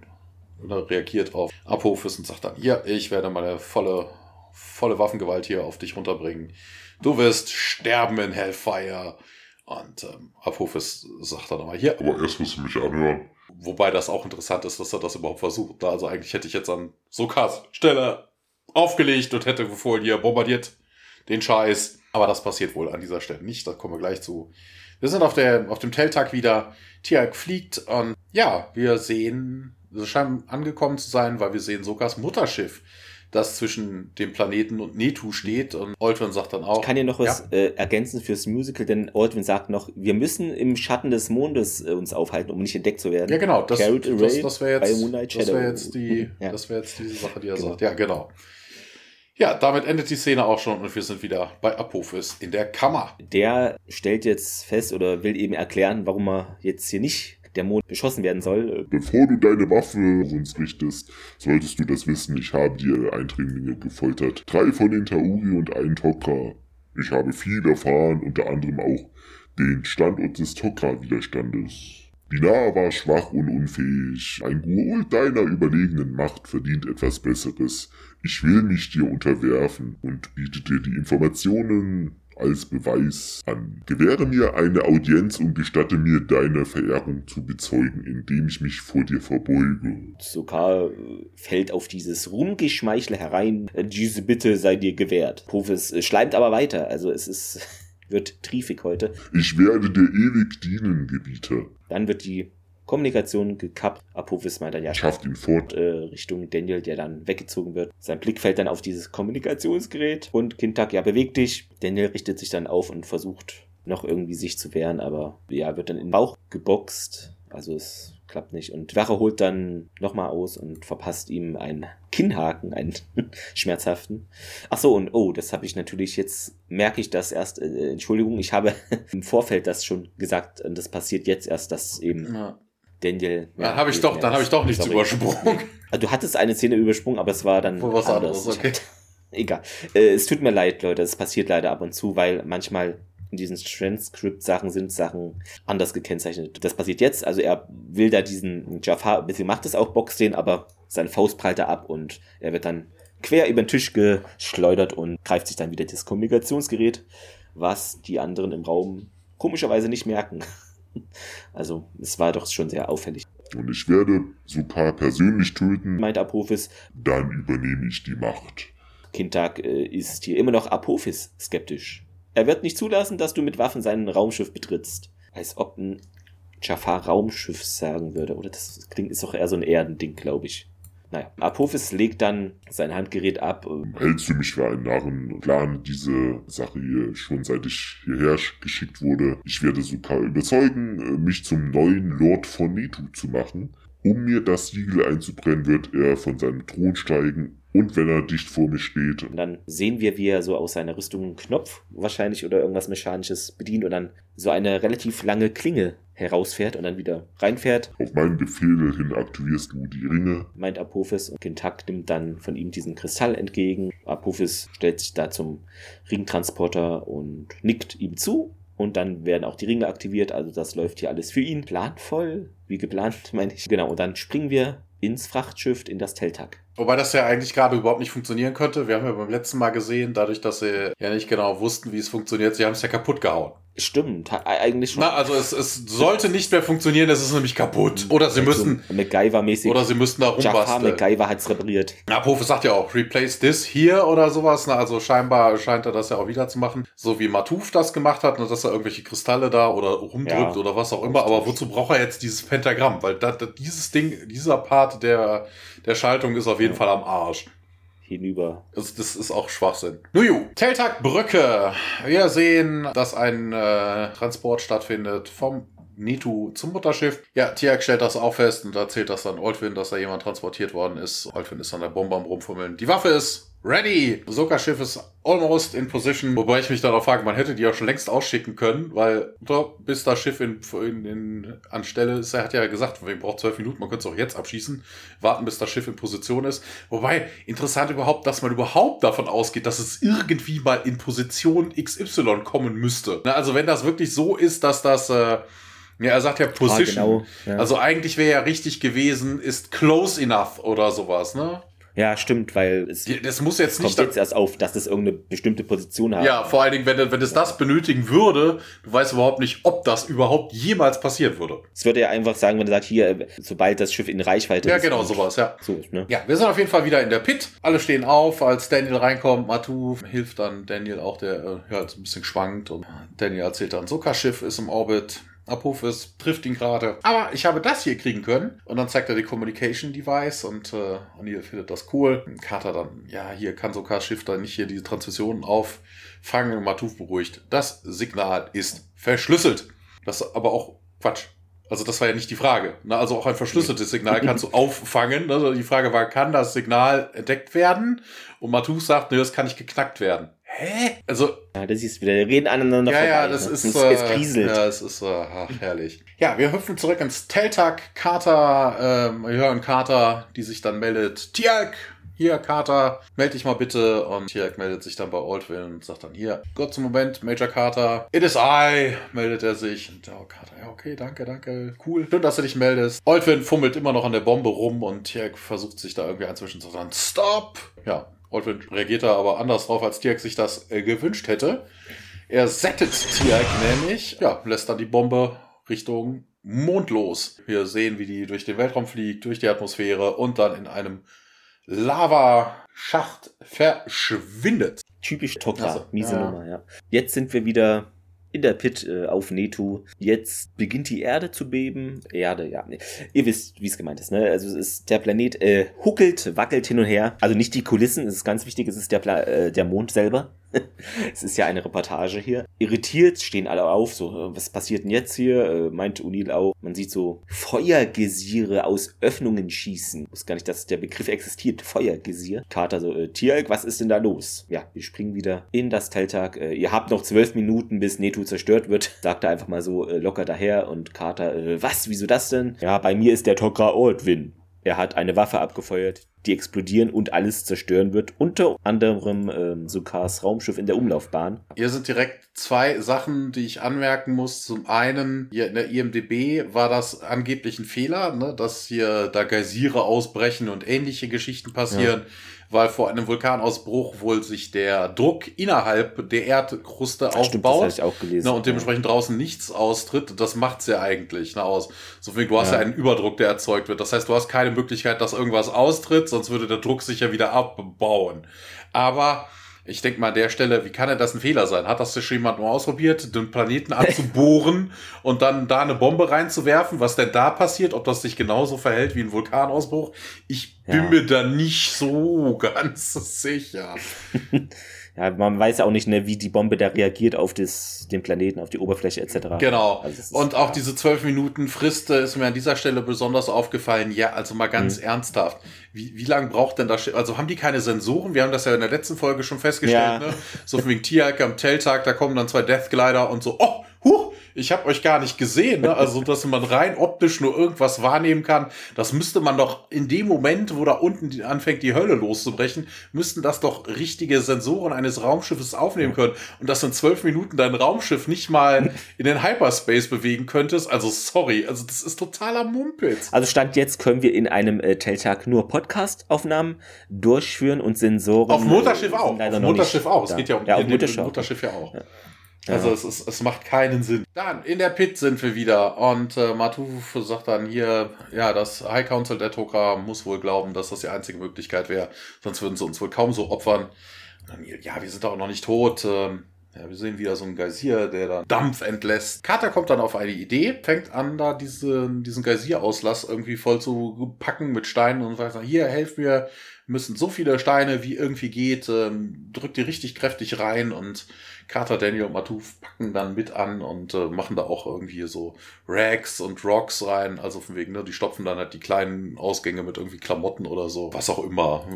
oder reagiert auf Apophis und sagt dann, ja, ich werde meine volle, volle Waffengewalt hier auf dich runterbringen. Du wirst sterben in Hellfire. Und ähm, Apophis sagt dann aber hier. Aber erst musst du mich anhören. Wobei das auch interessant ist, dass er das überhaupt versucht. Also eigentlich hätte ich jetzt an Sokas Stelle aufgelegt und hätte befohlen, hier bombardiert den Scheiß. Aber das passiert wohl an dieser Stelle nicht. Da kommen wir gleich zu. Wir sind auf, der, auf dem Telltag wieder. Tiag fliegt und ja, wir sehen, es scheint angekommen zu sein, weil wir sehen Sokas Mutterschiff das zwischen dem Planeten und Netu steht. Und Aldwin sagt dann auch. Ich kann ja noch was ja. äh, ergänzen fürs Musical, denn Aldwin sagt noch, wir müssen im Schatten des Mondes äh, uns aufhalten, um nicht entdeckt zu werden. Ja, genau. Das, das, das wäre jetzt, das wär jetzt, die, ja. das wär jetzt diese Sache, die er genau. sagt. Ja, genau. Ja, damit endet die Szene auch schon und wir sind wieder bei Apophis in der Kammer. Der stellt jetzt fest oder will eben erklären, warum er jetzt hier nicht der Mond beschossen werden soll. Bevor du deine Waffe uns richtest, solltest du das wissen, ich habe die Eindringlinge gefoltert. Drei von den Tauri und ein Tokra. Ich habe viel erfahren, unter anderem auch den Standort des Tokra-Widerstandes. Binar war schwach und unfähig. Ein Gurul deiner überlegenen Macht verdient etwas Besseres. Ich will mich dir unterwerfen und biete dir die Informationen, als Beweis an. Gewähre mir eine Audienz und gestatte mir deine Verehrung zu bezeugen, indem ich mich vor dir verbeuge. Sokar äh, fällt auf dieses Rumgeschmeichle herein. Diese Bitte sei dir gewährt. Profes äh, schleimt aber weiter. Also es ist, (laughs) wird triefig heute. Ich werde dir ewig dienen, Gebieter. Dann wird die Kommunikation gekappt. Apophis meint dann ja, schafft ihn fort. Äh, Richtung Daniel, der dann weggezogen wird. Sein Blick fällt dann auf dieses Kommunikationsgerät und Kintak, ja, beweg dich. Daniel richtet sich dann auf und versucht noch irgendwie sich zu wehren, aber ja, wird dann in den Bauch geboxt. Also es klappt nicht. Und Wache holt dann nochmal aus und verpasst ihm einen Kinnhaken, einen (laughs) schmerzhaften. Ach so, und oh, das habe ich natürlich jetzt, merke ich das erst, äh, Entschuldigung, ich habe (laughs) im Vorfeld das schon gesagt und das passiert jetzt erst, dass eben ja. Daniel. Ja, dann habe ich doch, dann habe ich doch nichts sorry. übersprungen. (laughs) Also, du hattest eine Szene übersprungen, aber es war dann Wohl was anderes. Okay. (laughs) Egal. Äh, es tut mir leid, Leute. Es passiert leider ab und zu, weil manchmal in diesen Transcript-Sachen sind Sachen anders gekennzeichnet. Das passiert jetzt. Also er will da diesen Jafar, ein bisschen macht es auch, boxt den, aber seine Faust prallt er ab und er wird dann quer über den Tisch geschleudert und greift sich dann wieder das Kommunikationsgerät, was die anderen im Raum komischerweise nicht merken. Also, es war doch schon sehr auffällig. Und ich werde Sukar persönlich töten, meint Apophis. Dann übernehme ich die Macht. Kintag äh, ist hier immer noch Apophis skeptisch. Er wird nicht zulassen, dass du mit Waffen sein Raumschiff betrittst. Als ob ein Jafar Raumschiff sagen würde. Oder das klingt, ist doch eher so ein Erdending, glaube ich. Naja, Apophis legt dann sein Handgerät ab. Hältst du mich für einen Narren? Plan diese Sache hier schon seit ich hierher geschickt wurde. Ich werde Sukar überzeugen, mich zum neuen Lord von Netu zu machen. Um mir das Siegel einzubrennen, wird er von seinem Thron steigen und wenn er dicht vor mir steht. Und dann sehen wir, wie er so aus seiner Rüstung einen Knopf wahrscheinlich oder irgendwas Mechanisches bedient und dann so eine relativ lange Klinge herausfährt und dann wieder reinfährt. Auf meinen Befehl hin aktivierst du die Ringe. Meint Apophis und Kintak nimmt dann von ihm diesen Kristall entgegen. Apophis stellt sich da zum Ringtransporter und nickt ihm zu. Und dann werden auch die Ringe aktiviert, also das läuft hier alles für ihn. Planvoll, wie geplant, (laughs) meine ich. Genau, und dann springen wir ins Frachtschiff in das Teltag. Wobei das ja eigentlich gerade überhaupt nicht funktionieren könnte. Wir haben ja beim letzten Mal gesehen, dadurch, dass sie ja nicht genau wussten, wie es funktioniert, sie haben es ja kaputt gehauen. Stimmt, eigentlich schon. Na, also es, es sollte nicht mehr funktionieren, es ist nämlich kaputt. Oder sie müssen. MacGyver-mäßig. Oder sie müssten da rumbasteln. MacGyver hat's repariert. Na, Pofe sagt ja auch, replace this hier oder sowas. Na, also scheinbar scheint er das ja auch wieder zu machen. So wie Matuf das gemacht hat, ne, dass er irgendwelche Kristalle da oder rumdrückt ja, oder was auch immer. Aber wozu braucht er jetzt dieses Pentagramm? Weil da, da, dieses Ding, dieser Part der, der Schaltung ist auf jeden ja. Fall am Arsch. Hinüber. Also das ist auch Schwachsinn. Nuju, Teltag Brücke. Wir sehen, dass ein äh, Transport stattfindet vom Nitu zum Mutterschiff. Ja, Tiak stellt das auch fest und erzählt das dann Olfin, dass da jemand transportiert worden ist. Olfin ist an der Bombe am rumfummeln. Die Waffe ist ready. Soka-Schiff ist almost in position. Wobei ich mich darauf frage, man hätte die ja schon längst ausschicken können, weil bis das Schiff in, in, in, an Stelle ist, er hat ja gesagt, wir brauchen zwölf Minuten, man könnte es auch jetzt abschießen, warten, bis das Schiff in Position ist. Wobei, interessant überhaupt, dass man überhaupt davon ausgeht, dass es irgendwie mal in Position XY kommen müsste. Na, also wenn das wirklich so ist, dass das... Äh, ja, er sagt ja Position. Ah, genau, ja. Also eigentlich wäre ja richtig gewesen, ist close enough oder sowas, ne? Ja, stimmt, weil es das muss jetzt kommt nicht jetzt erst auf, dass das irgendeine bestimmte Position hat. Ja, vor allen Dingen, wenn, wenn es das benötigen würde, du weißt überhaupt nicht, ob das überhaupt jemals passieren würde. Es würde ja einfach sagen, wenn er sagt, hier, sobald das Schiff in Reichweite ja, ist. Ja, genau, sowas, ja. So ne? Ja, wir sind auf jeden Fall wieder in der Pit. Alle stehen auf, als Daniel reinkommt. Matu hilft dann Daniel auch, der äh, ja, ein bisschen schwankt. Und Daniel erzählt dann, Soka-Schiff ist im Orbit. Apophis trifft ihn gerade. Aber ich habe das hier kriegen können. Und dann zeigt er die Communication Device und äh, O'Neill findet das cool. Carter dann, ja, hier kann sogar Schiff dann nicht hier diese Transmissionen auffangen. Matuf beruhigt. Das Signal ist verschlüsselt. Das ist aber auch Quatsch. Also das war ja nicht die Frage. Also auch ein verschlüsseltes Signal kannst du (laughs) auffangen. Also die Frage war, kann das Signal entdeckt werden? Und Matuf sagt, nee, das kann nicht geknackt werden. Hä? Also. Ja, das ist wieder, wir reden aneinander ja, vorbei. Ja, das ne? ist, es, äh, kriselt. Ja, es ist, äh, ach, herrlich. Ja, wir hüpfen zurück ins Teltag. Carter, ähm, wir hören Carter, die sich dann meldet. Tialk, hier, Carter, melde dich mal bitte. Und Tialk meldet sich dann bei Oldville und sagt dann, hier, kurzen Moment, Major Carter. It is I, meldet er sich. Und oh, Carter, ja, okay, danke, danke, cool. Schön, dass du dich meldest. Oldville fummelt immer noch an der Bombe rum und Tialk versucht sich da irgendwie einzwischen zu sagen, stop! Ja, Oldwin reagiert da aber anders drauf, als Tiak sich das äh, gewünscht hätte. Er settet Tiak nämlich, ja, lässt dann die Bombe Richtung Mond los. Wir sehen, wie die durch den Weltraum fliegt, durch die Atmosphäre und dann in einem Lavaschacht verschwindet. Typisch Tokra, also, miese ja. Nummer, ja. Jetzt sind wir wieder in der Pit äh, auf Netu. Jetzt beginnt die Erde zu beben. Erde, ja. Nee. Ihr wisst, wie es gemeint ist, ne? Also es ist der Planet äh, huckelt, wackelt hin und her. Also nicht die Kulissen, es ist ganz wichtig, es ist der, Pla äh, der Mond selber. (laughs) es ist ja eine Reportage hier. Irritiert stehen alle auf, so, äh, was passiert denn jetzt hier? Äh, meint Unil auch. Man sieht so Feuergesiere aus Öffnungen schießen. Ich wusste gar nicht, dass der Begriff existiert. Feuergesier. Kater so, äh, was ist denn da los? Ja, wir springen wieder in das Teltag. Äh, ihr habt noch zwölf Minuten, bis Netu zerstört wird. (laughs) Sagt er einfach mal so locker daher und Kater, äh, was, wieso das denn? Ja, bei mir ist der Tokra Ordwin. Er hat eine Waffe abgefeuert, die explodieren und alles zerstören wird. Unter anderem ähm, Sukars Raumschiff in der Umlaufbahn. Hier sind direkt zwei Sachen, die ich anmerken muss. Zum einen, hier in der IMDB war das angeblich ein Fehler, ne, dass hier da Geysire ausbrechen und ähnliche Geschichten passieren. Ja weil vor einem Vulkanausbruch wohl sich der Druck innerhalb der Erdkruste aufbaut. Stimmt, das auch gelesen. Na, und dementsprechend ja. draußen nichts austritt. Das macht's ja eigentlich na, aus. So wie du hast ja. ja einen Überdruck, der erzeugt wird. Das heißt, du hast keine Möglichkeit, dass irgendwas austritt, sonst würde der Druck sich ja wieder abbauen. Aber ich denke mal an der Stelle, wie kann denn das ein Fehler sein? Hat das schon jemand nur ausprobiert, den Planeten anzubohren (laughs) und dann da eine Bombe reinzuwerfen? Was denn da passiert? Ob das sich genauso verhält wie ein Vulkanausbruch? Ich bin ja. mir da nicht so ganz sicher. (laughs) ja, man weiß ja auch nicht, ne, wie die Bombe da reagiert auf das, den Planeten, auf die Oberfläche etc. Genau. Also und auch diese zwölf Minuten Frist ist mir an dieser Stelle besonders aufgefallen. Ja, also mal ganz mhm. ernsthaft. Wie, wie lange braucht denn das? Also haben die keine Sensoren? Wir haben das ja in der letzten Folge schon festgestellt. Ja. Ne? So wegen Tiak am Telltag, da kommen dann zwei Deathglider und so. Oh, huh, ich habe euch gar nicht gesehen. Ne? Also, dass man rein optisch nur irgendwas wahrnehmen kann, das müsste man doch in dem Moment, wo da unten anfängt, die Hölle loszubrechen, müssten das doch richtige Sensoren eines Raumschiffes aufnehmen können. Und dass in zwölf Minuten dein Raumschiff nicht mal (laughs) in den Hyperspace bewegen könntest. Also, sorry, also das ist totaler Mumpitz. Also, Stand jetzt können wir in einem äh, Teltag nur Podcast-Aufnahmen durchführen und Sensoren. Auf Mutterschiff auch. Auf Mutterschiff auch. Es geht ja um ja, Mutterschiff. Mutterschiff ja auch. Ja. Also es, ist, es macht keinen Sinn. Dann, in der Pit sind wir wieder und äh, Matuf sagt dann hier, ja, das High Council der Toka muss wohl glauben, dass das die einzige Möglichkeit wäre, sonst würden sie uns wohl kaum so opfern. Dann, ja, wir sind doch noch nicht tot. Ähm, ja, wir sehen wieder so einen Geysir, der dann Dampf entlässt. Carter kommt dann auf eine Idee, fängt an, da diese, diesen Geysirauslass irgendwie voll zu packen mit Steinen und sagt, hier, helf mir, müssen so viele Steine wie irgendwie geht, ähm, drückt die richtig kräftig rein und Carter, Daniel und Matouf packen dann mit an und äh, machen da auch irgendwie so Rags und Rocks rein. Also von wegen, ne, die stopfen dann halt die kleinen Ausgänge mit irgendwie Klamotten oder so. Was auch immer.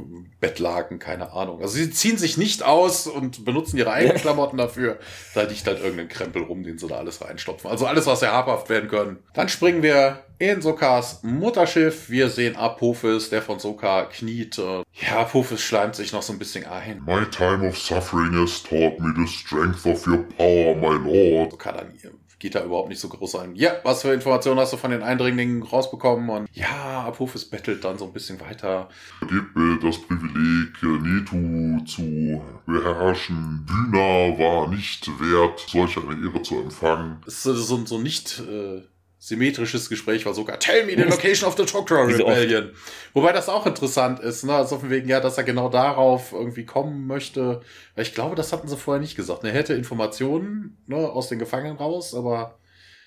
Bettlaken, keine Ahnung. Also sie ziehen sich nicht aus und benutzen ihre eigenen (laughs) Klamotten dafür. Da liegt halt irgendein Krempel rum, den sie da alles reinstopfen. Also alles, was sehr habhaft werden können. Dann springen wir in Sokas Mutterschiff. Wir sehen Apophis, der von Soka kniet. Ja, Apophis schleimt sich noch so ein bisschen ein. My time of suffering has taught me the strength of your power, my lord. Soka dann geht da überhaupt nicht so groß ein. Ja, was für Informationen hast du von den Eindringlingen rausbekommen? Und ja, Apophis bettelt dann so ein bisschen weiter. Gib mir das Privileg, Netu zu beherrschen. Bühner war nicht wert, solch eine Ehre zu empfangen. Es ist so, so nicht... Äh, symmetrisches Gespräch war sogar Tell me the location of the Chokra Rebellion. Wobei das auch interessant ist, ne? Also von wegen, ja, dass er genau darauf irgendwie kommen möchte. Weil ich glaube, das hatten sie vorher nicht gesagt. Er hätte Informationen ne, aus den Gefangenen raus, aber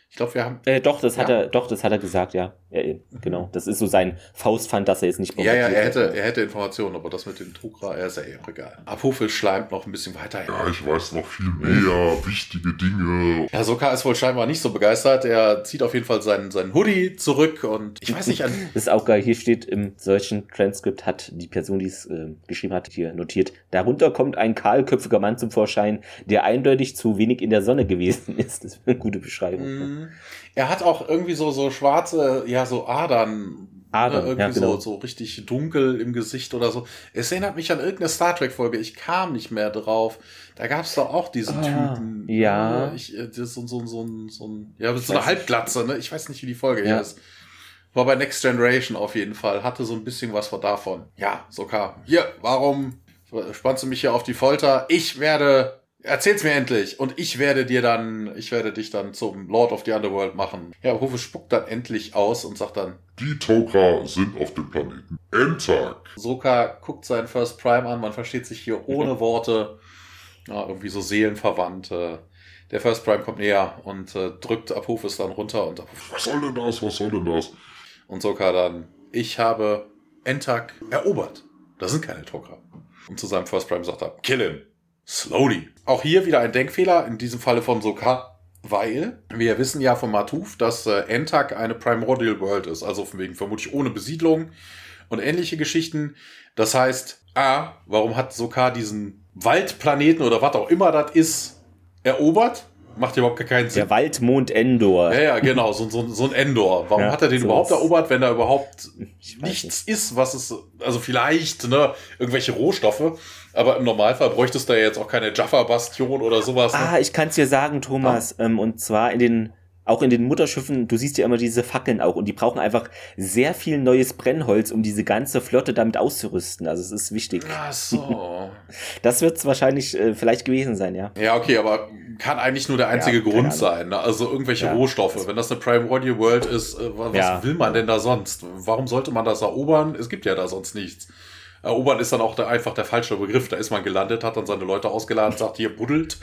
ich glaube, wir haben. Äh, doch, das ja. hat er, doch, das hat er gesagt, ja. Ja genau. Das ist so sein Faustpfand, dass er jetzt nicht Ja, ja, er hätte, er hätte Informationen, aber das mit dem Tugra, er ist ja eh egal. Apophel schleimt noch ein bisschen weiter. Ja, ich weiß noch viel mehr wichtige Dinge. Ja, Soka ist wohl scheinbar nicht so begeistert. Er zieht auf jeden Fall seinen, seinen Hoodie zurück und ich weiß nicht an. das (laughs) ist auch geil. Hier steht im solchen Transkript hat die Person, die es äh, geschrieben hat, hier notiert. Darunter kommt ein kahlköpfiger Mann zum Vorschein, der eindeutig zu wenig in der Sonne gewesen (laughs) ist. Das ist eine gute Beschreibung. Mm. Er hat auch irgendwie so, so schwarze, ja, so Adern. Adern, ne? irgendwie ja, genau. so, so richtig dunkel im Gesicht oder so. Es erinnert mich an irgendeine Star Trek-Folge. Ich kam nicht mehr drauf. Da gab es doch auch diesen Ah, Typen. ja. Ne? Ich, äh, das so, so, so, so, ein, ja, so eine Halbglatze, ne? Ich weiß nicht, wie die Folge Ja. ist. War bei Next Generation auf jeden Fall. Hatte so ein bisschen was von davon. Ja, so kam. Hier, warum spannst du mich hier auf die Folter? Ich werde Erzähl's mir endlich und ich werde dir dann, ich werde dich dann zum Lord of the Underworld machen. Ja, Rufe spuckt dann endlich aus und sagt dann, Die Tokra sind auf dem Planeten Entag. Soka guckt seinen First Prime an, man versteht sich hier ohne Worte. Ja, irgendwie so seelenverwandt. Äh, Der First Prime kommt näher und äh, drückt Apophis dann runter und Apophis Was soll denn das? Was soll denn das? Und Soka dann, ich habe Entak erobert. Das sind keine Tokra. Und zu seinem First Prime sagt er, kill him. Slowly. Auch hier wieder ein Denkfehler, in diesem Falle von Soka, weil wir wissen ja von Matuf, dass äh, Entak eine Primordial World ist, also von wegen vermutlich ohne Besiedlung und ähnliche Geschichten. Das heißt, A, warum hat Soka diesen Waldplaneten oder was auch immer das ist, erobert? Macht überhaupt gar keinen Sinn. Der Waldmond Endor. Ja, ja, genau, so, so, so ein Endor. Warum Ja, hat er den so überhaupt erobert, wenn da überhaupt nichts ist, was es, also vielleicht, ne, irgendwelche Rohstoffe, aber im Normalfall bräuchtest du ja jetzt auch keine Jaffa-Bastion oder sowas. Ne? Ah, ich kann es dir sagen, Thomas. Ähm, und zwar in den, auch in den Mutterschiffen, du siehst ja immer diese Fackeln auch und die brauchen einfach sehr viel neues Brennholz, um diese ganze Flotte damit auszurüsten. Also es ist wichtig. Ach (laughs) so. Das wird es wahrscheinlich äh, vielleicht gewesen sein, ja. Ja, okay, aber kann eigentlich nur der einzige Ja, Grund sein. Ne? Also irgendwelche Ja. Rohstoffe. Wenn das eine Primordial World ist, äh, wa- was Ja. will man denn da sonst? Warum sollte man das erobern? Es gibt ja da sonst nichts. Erobern ist dann auch der, einfach der falsche Begriff. Da ist man gelandet, hat dann seine Leute ausgeladen, sagt hier buddelt,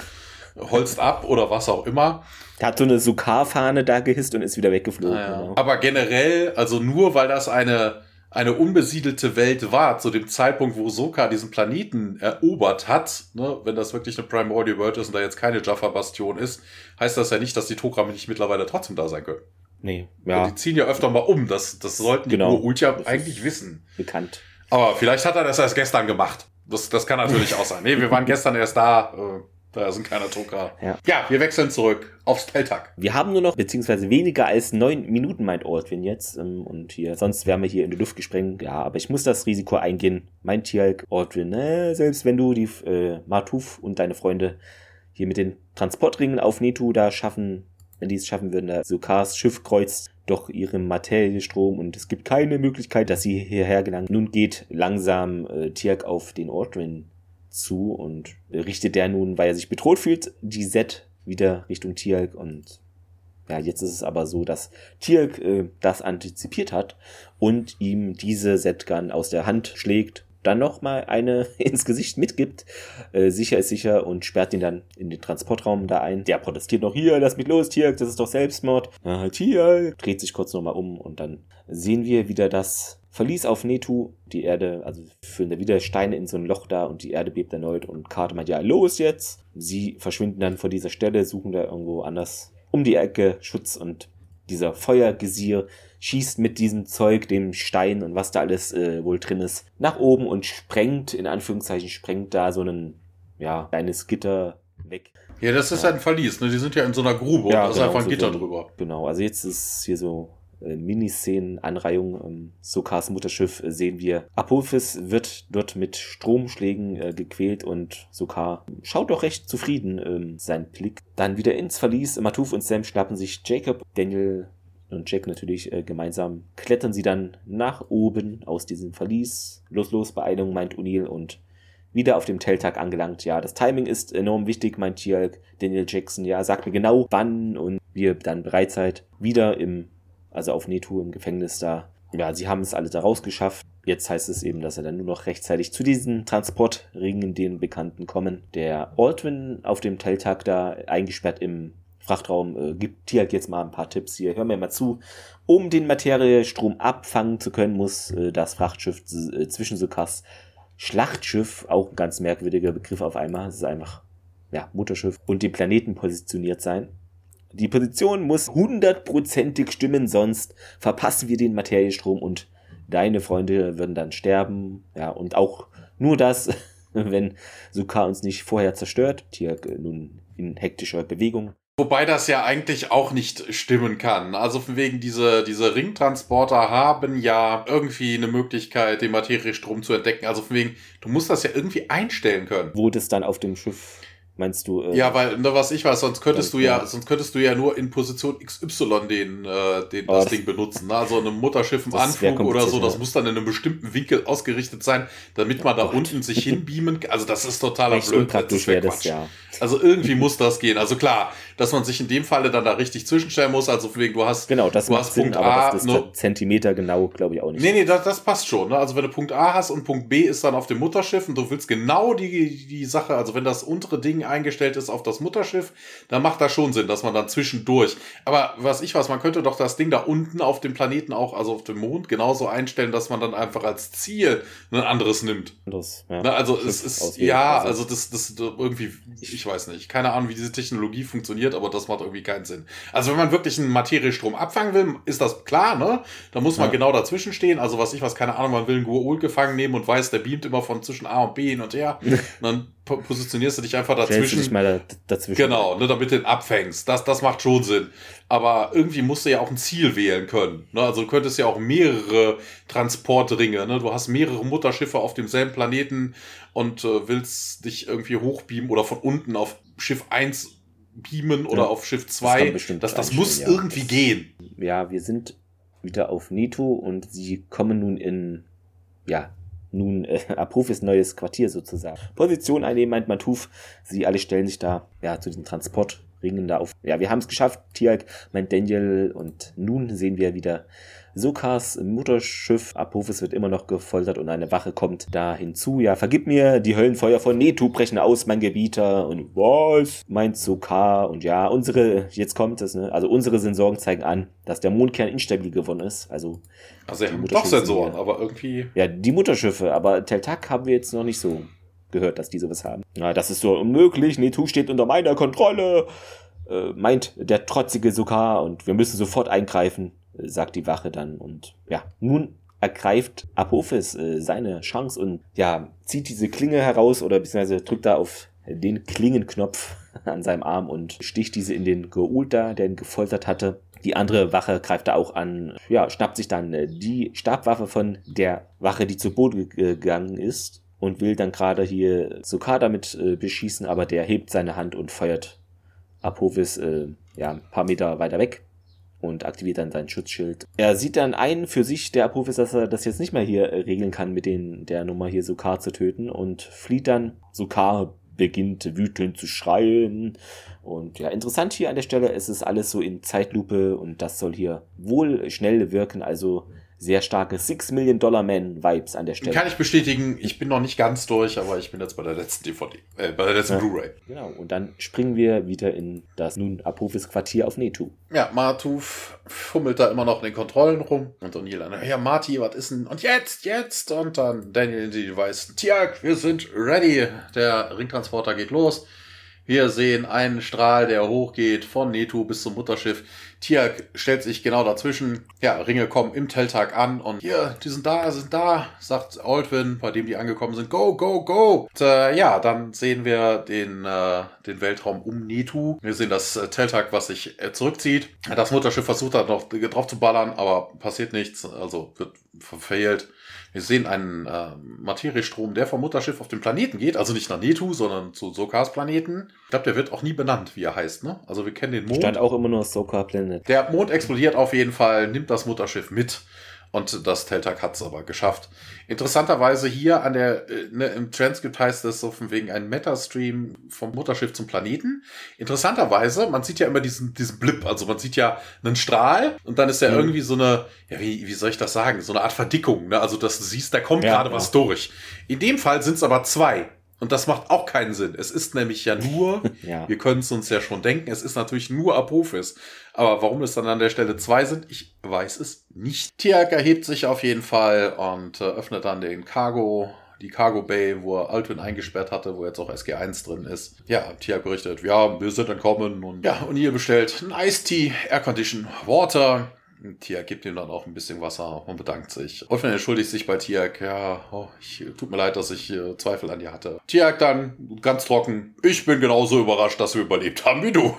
holzt ab oder was auch immer. Der hat so eine Sukar-Fahne da gehisst und ist wieder weggeflogen. Naja. Genau. Aber generell, also nur weil das eine, eine unbesiedelte Welt war, zu dem Zeitpunkt, wo Soka diesen Planeten erobert hat, ne, wenn das wirklich eine Primordial World ist und da jetzt keine Jaffa-Bastion ist, heißt das ja nicht, dass die Tokra nicht mittlerweile trotzdem da sein können. Nee, Ja. ja, Die ziehen ja öfter mal um, das, das sollten Genau. die Ur-Ultia Das ist- eigentlich wissen. bekannt. Aber vielleicht hat er das erst gestern gemacht. Das, das kann natürlich auch sein. Nee, wir waren gestern erst da, äh, da sind keine Tokra. Ja. ja, wir wechseln zurück aufs Teltag. Wir haben nur noch, beziehungsweise weniger als neun Minuten, meint Ordwin jetzt. ähm, Und hier, sonst wären wir hier in die Luft gesprengt. Ja, aber ich muss das Risiko eingehen. Mein Tierhalk, Ordwin, äh, selbst wenn du die äh, Martuf und deine Freunde hier mit den Transportringen auf Netu da schaffen, wenn die es schaffen würden, da Sukars Schiff kreuzt doch ihren Materiestrom und es gibt keine Möglichkeit, dass sie hierher gelangen. Nun geht langsam äh, Tiak auf den Ordwin zu und richtet der nun, weil er sich bedroht fühlt, die Set wieder Richtung Tialk und ja, jetzt ist es aber so, dass Tialk äh, das antizipiert hat und ihm diese Setgun aus der Hand schlägt, dann noch mal eine (laughs) ins Gesicht mitgibt, äh, sicher ist sicher und sperrt ihn dann in den Transportraum da ein. Der protestiert noch hier, lass mich los, Tialk, das ist doch Selbstmord. Ah, Tialk dreht sich kurz noch mal um und dann sehen wir wieder das Verlies auf Netu, die Erde, also füllen da wieder Steine in so ein Loch da und die Erde bebt erneut und Carter meint, ja, los jetzt. Sie verschwinden dann vor dieser Stelle, suchen da irgendwo anders um die Ecke Schutz und dieser Feuergesier schießt mit diesem Zeug, dem Stein und was da alles äh, wohl drin ist, nach oben und sprengt, in Anführungszeichen, sprengt da so ein, ja, kleines Gitter weg. Ja, das ist ja. ein Verlies, ne? Die sind ja in so einer Grube Ja, und da ist genau, einfach ein so Gitter so- drüber. Genau, also jetzt ist hier so äh, Miniszenen, Anreihung. Ähm, Sokas Mutterschiff äh, sehen wir. Apophis wird dort mit Stromschlägen äh, gequält und Sokar schaut doch recht zufrieden ähm, sein Blick. Dann wieder ins Verlies. Matuf und Sam schnappen sich Jacob, Daniel und Jack natürlich äh, gemeinsam. Klettern sie dann nach oben aus diesem Verlies. Los, los, Beeilung, meint O'Neill und wieder auf dem Telltag angelangt. Ja, das Timing ist enorm wichtig, meint Tialk. Daniel Jackson, ja, sagt mir genau wann und wir dann bereit seid. Wieder im, also auf Netu im Gefängnis da. Ja, sie haben es alle da rausgeschafft. Jetzt heißt es eben, dass er dann nur noch rechtzeitig zu diesen Transportringen, den Bekannten, kommen. Der Aldwin auf dem Telltag da eingesperrt im Frachtraum äh, gibt Tialk jetzt mal ein paar Tipps hier. Hör mir mal zu. Um den Materiestrom abfangen zu können, muss äh, das Frachtschiff äh, zwischen Sokas Schlachtschiff, auch ein ganz merkwürdiger Begriff auf einmal. Es ist einfach, ja, Mutterschiff und dem Planeten positioniert sein. Die Position muss hundertprozentig stimmen, sonst verpassen wir den Materiestrom und deine Freunde würden dann sterben. Ja, und auch nur das, (laughs) wenn Sukar uns nicht vorher zerstört. Hier äh, nun in hektischer Bewegung. Wobei das ja eigentlich auch nicht stimmen kann. Also von wegen diese, diese Ringtransporter haben ja irgendwie eine Möglichkeit, den Materiestrom zu entdecken. Also von wegen, du musst das ja irgendwie einstellen können. Wo das dann auf dem Schiff, meinst du? äh, Ja, weil, ne, was ich weiß, sonst könntest Ja, du ja, ja. sonst könntest du ja nur in Position XY den, äh, den das das- Ding benutzen. Ne? Also ein Mutterschiff im Das Anflug oder so, das ja. muss dann in einem bestimmten Winkel ausgerichtet sein, damit man da Gott. unten sich (laughs) hinbeamen kann. Also das ist totaler Recht Blöd. unpraktisch wär wäre das ja. Also irgendwie muss das gehen. Also klar, dass man sich in dem Falle dann da richtig zwischenstellen muss. Also wegen, du hast Genau, das Du macht hast Sinn, Punkt aber A, das, ne? das Zentimeter genau, glaube ich auch nicht. Nee, nee, das, das passt schon. Ne? Also wenn du Punkt A hast und Punkt B ist dann auf dem Mutterschiff und du willst genau die, die Sache, also wenn das untere Ding eingestellt ist auf das Mutterschiff, dann macht das schon Sinn, dass man dann zwischendurch. Aber was ich weiß, man könnte doch das Ding da unten auf dem Planeten auch, also auf dem Mond, genauso einstellen, dass man dann einfach als Ziel ein anderes nimmt. Anderes, ja. Ne? Also Schiff es ist, auswählen. ja, also das, das irgendwie, ich weiß nicht, keine Ahnung, wie diese Technologie funktioniert, aber das macht irgendwie keinen Sinn. Also wenn man wirklich einen Materiestrom abfangen will, ist das klar, ne? Da muss man Ja. genau dazwischen stehen. Also was ich was, keine Ahnung, man will einen Gua'ul gefangen nehmen und weiß, der beamt immer von zwischen A und B hin und her. (laughs) und dann po- positionierst du dich einfach du dich dazwischen. mal da, dazwischen. Genau, ne, damit du den abfängst. Das, das macht schon Sinn. Aber irgendwie musst du ja auch ein Ziel wählen können. Ne? Also du könntest ja auch mehrere Transportringe, ne? Du hast mehrere Mutterschiffe auf demselben Planeten und äh, willst dich irgendwie hochbeamen oder von unten auf Schiff 1 beamen oder Ja, auf Schiff kann 2. bestimmt Das, das einstellen, muss ja. irgendwie Das- gehen. Ja, wir sind wieder auf Neto und sie kommen nun in, ja, nun (laughs) äh, Apophis neues Quartier sozusagen. Position einnehmen, meint Matuf. Sie alle stellen sich da, ja, zu diesen Transportringen da auf. Ja, wir haben es geschafft, Tialk, meint Daniel. Und nun sehen wir wieder Sokas Mutterschiff. Apophis wird immer noch gefoltert und eine Wache kommt da hinzu. Ja, vergib mir, die Höllenfeuer von Netu brechen aus, mein Gebieter. Und was? Meint Sokar. Und ja, unsere, jetzt kommt es, ne? Also unsere Sensoren zeigen an, dass der Mondkern instabil geworden ist. Also, Also Die haben doch Sensoren, ja- aber irgendwie. ja, die Mutterschiffe, aber Teltak haben wir jetzt noch nicht so gehört, dass die sowas haben. Ja, das ist so unmöglich. Netu steht unter meiner Kontrolle. Äh, meint der trotzige Sokar und wir müssen sofort eingreifen, sagt die Wache dann. Und ja, nun ergreift Apophis äh, seine Chance und ja, zieht diese Klinge heraus oder beziehungsweise drückt da auf den Klingenknopf (laughs) an seinem Arm und sticht diese in den Geult da, der ihn gefoltert hatte. Die andere Wache greift da auch an, ja, schnappt sich dann äh, die Stabwaffe von der Wache, die zu Boden ge- gegangen ist und will dann gerade hier Sokar damit äh, beschießen, aber der hebt seine Hand und feuert Apophis äh, ja, ein paar Meter weiter weg und aktiviert dann sein Schutzschild. Er sieht dann ein für sich, der Apophis, dass er das jetzt nicht mehr hier äh, regeln kann, mit den, der Nummer hier Sokar zu töten und flieht dann. Sokar beginnt wütend zu schreien. Und ja, interessant hier an der Stelle, es ist alles so in Zeitlupe und das soll hier wohl schnell wirken. Also sehr starke Six Million Dollar Man Vibes an der Stelle. Kann ich bestätigen, ich bin noch nicht ganz durch, aber ich bin jetzt bei der letzten DVD, äh, bei der letzten Ja. Blu-ray. Genau, und dann springen wir wieder in das nun Apophis Quartier auf Netu. Ja, Martuf fummelt da immer noch in den Kontrollen rum. Und O'Neill dann, ja, Marty, was ist denn? Und jetzt, jetzt! Und dann Daniel in die Device, Tiag, wir sind ready. Der Ringtransporter geht los. Wir sehen einen Strahl, der hochgeht von Netu bis zum Mutterschiff. Tiag stellt sich genau dazwischen. Ja, Ringe kommen im Telltag an und hier, die sind da, sind da, sagt Aldwin, bei dem die angekommen sind. Go, go, go! Und, äh, ja, dann sehen wir den, äh, den Weltraum um Netu. Wir sehen das äh, Telltag, was sich äh, zurückzieht. Das Mutterschiff versucht da noch drauf zu ballern, aber passiert nichts, also wird verfehlt. Wir sehen einen äh, Materiestrom, der vom Mutterschiff auf den Planeten geht, also nicht nach Netu, sondern zu Sokas Planeten. Ich glaube, der wird auch nie benannt, wie er heißt, ne? Also wir kennen den Mond. Stand auch immer nur Soka Planet. Der Mond explodiert auf jeden Fall, nimmt das Mutterschiff mit. Und das Teltag hat es aber geschafft. Interessanterweise hier an der, äh, ne, im Transkript heißt es so von wegen ein Metastream vom Mutterschiff zum Planeten. Interessanterweise, man sieht ja immer diesen, diesen Blip, also man sieht ja einen Strahl und dann ist ja Mhm. irgendwie so eine, ja, wie, wie soll ich das sagen, so eine Art Verdickung, ne? Also dass du siehst, da kommt Ja, gerade ja. was durch. In dem Fall sind es aber zwei. Und das macht auch keinen Sinn. Es ist nämlich ja nur (laughs) Ja. wir können es uns ja schon denken, es ist natürlich nur Apophis. Aber warum es dann an der Stelle zwei sind, ich weiß es nicht. Tiak erhebt sich auf jeden Fall und äh, öffnet dann den Cargo, die Cargo Bay, wo er Altwin eingesperrt hatte, wo jetzt auch SG1 drin ist. Ja, Tiak berichtet, ja, wir sind entkommen und ja, und ihr bestellt ein Ice Tea, Air Condition, Water. Tiak gibt ihm dann auch ein bisschen Wasser und bedankt sich. Olfin entschuldigt sich bei Tiak. Ja, oh, ich, tut mir leid, dass ich äh, Zweifel an dir hatte. Tiak dann ganz trocken. Ich bin genauso überrascht, dass wir überlebt haben wie du.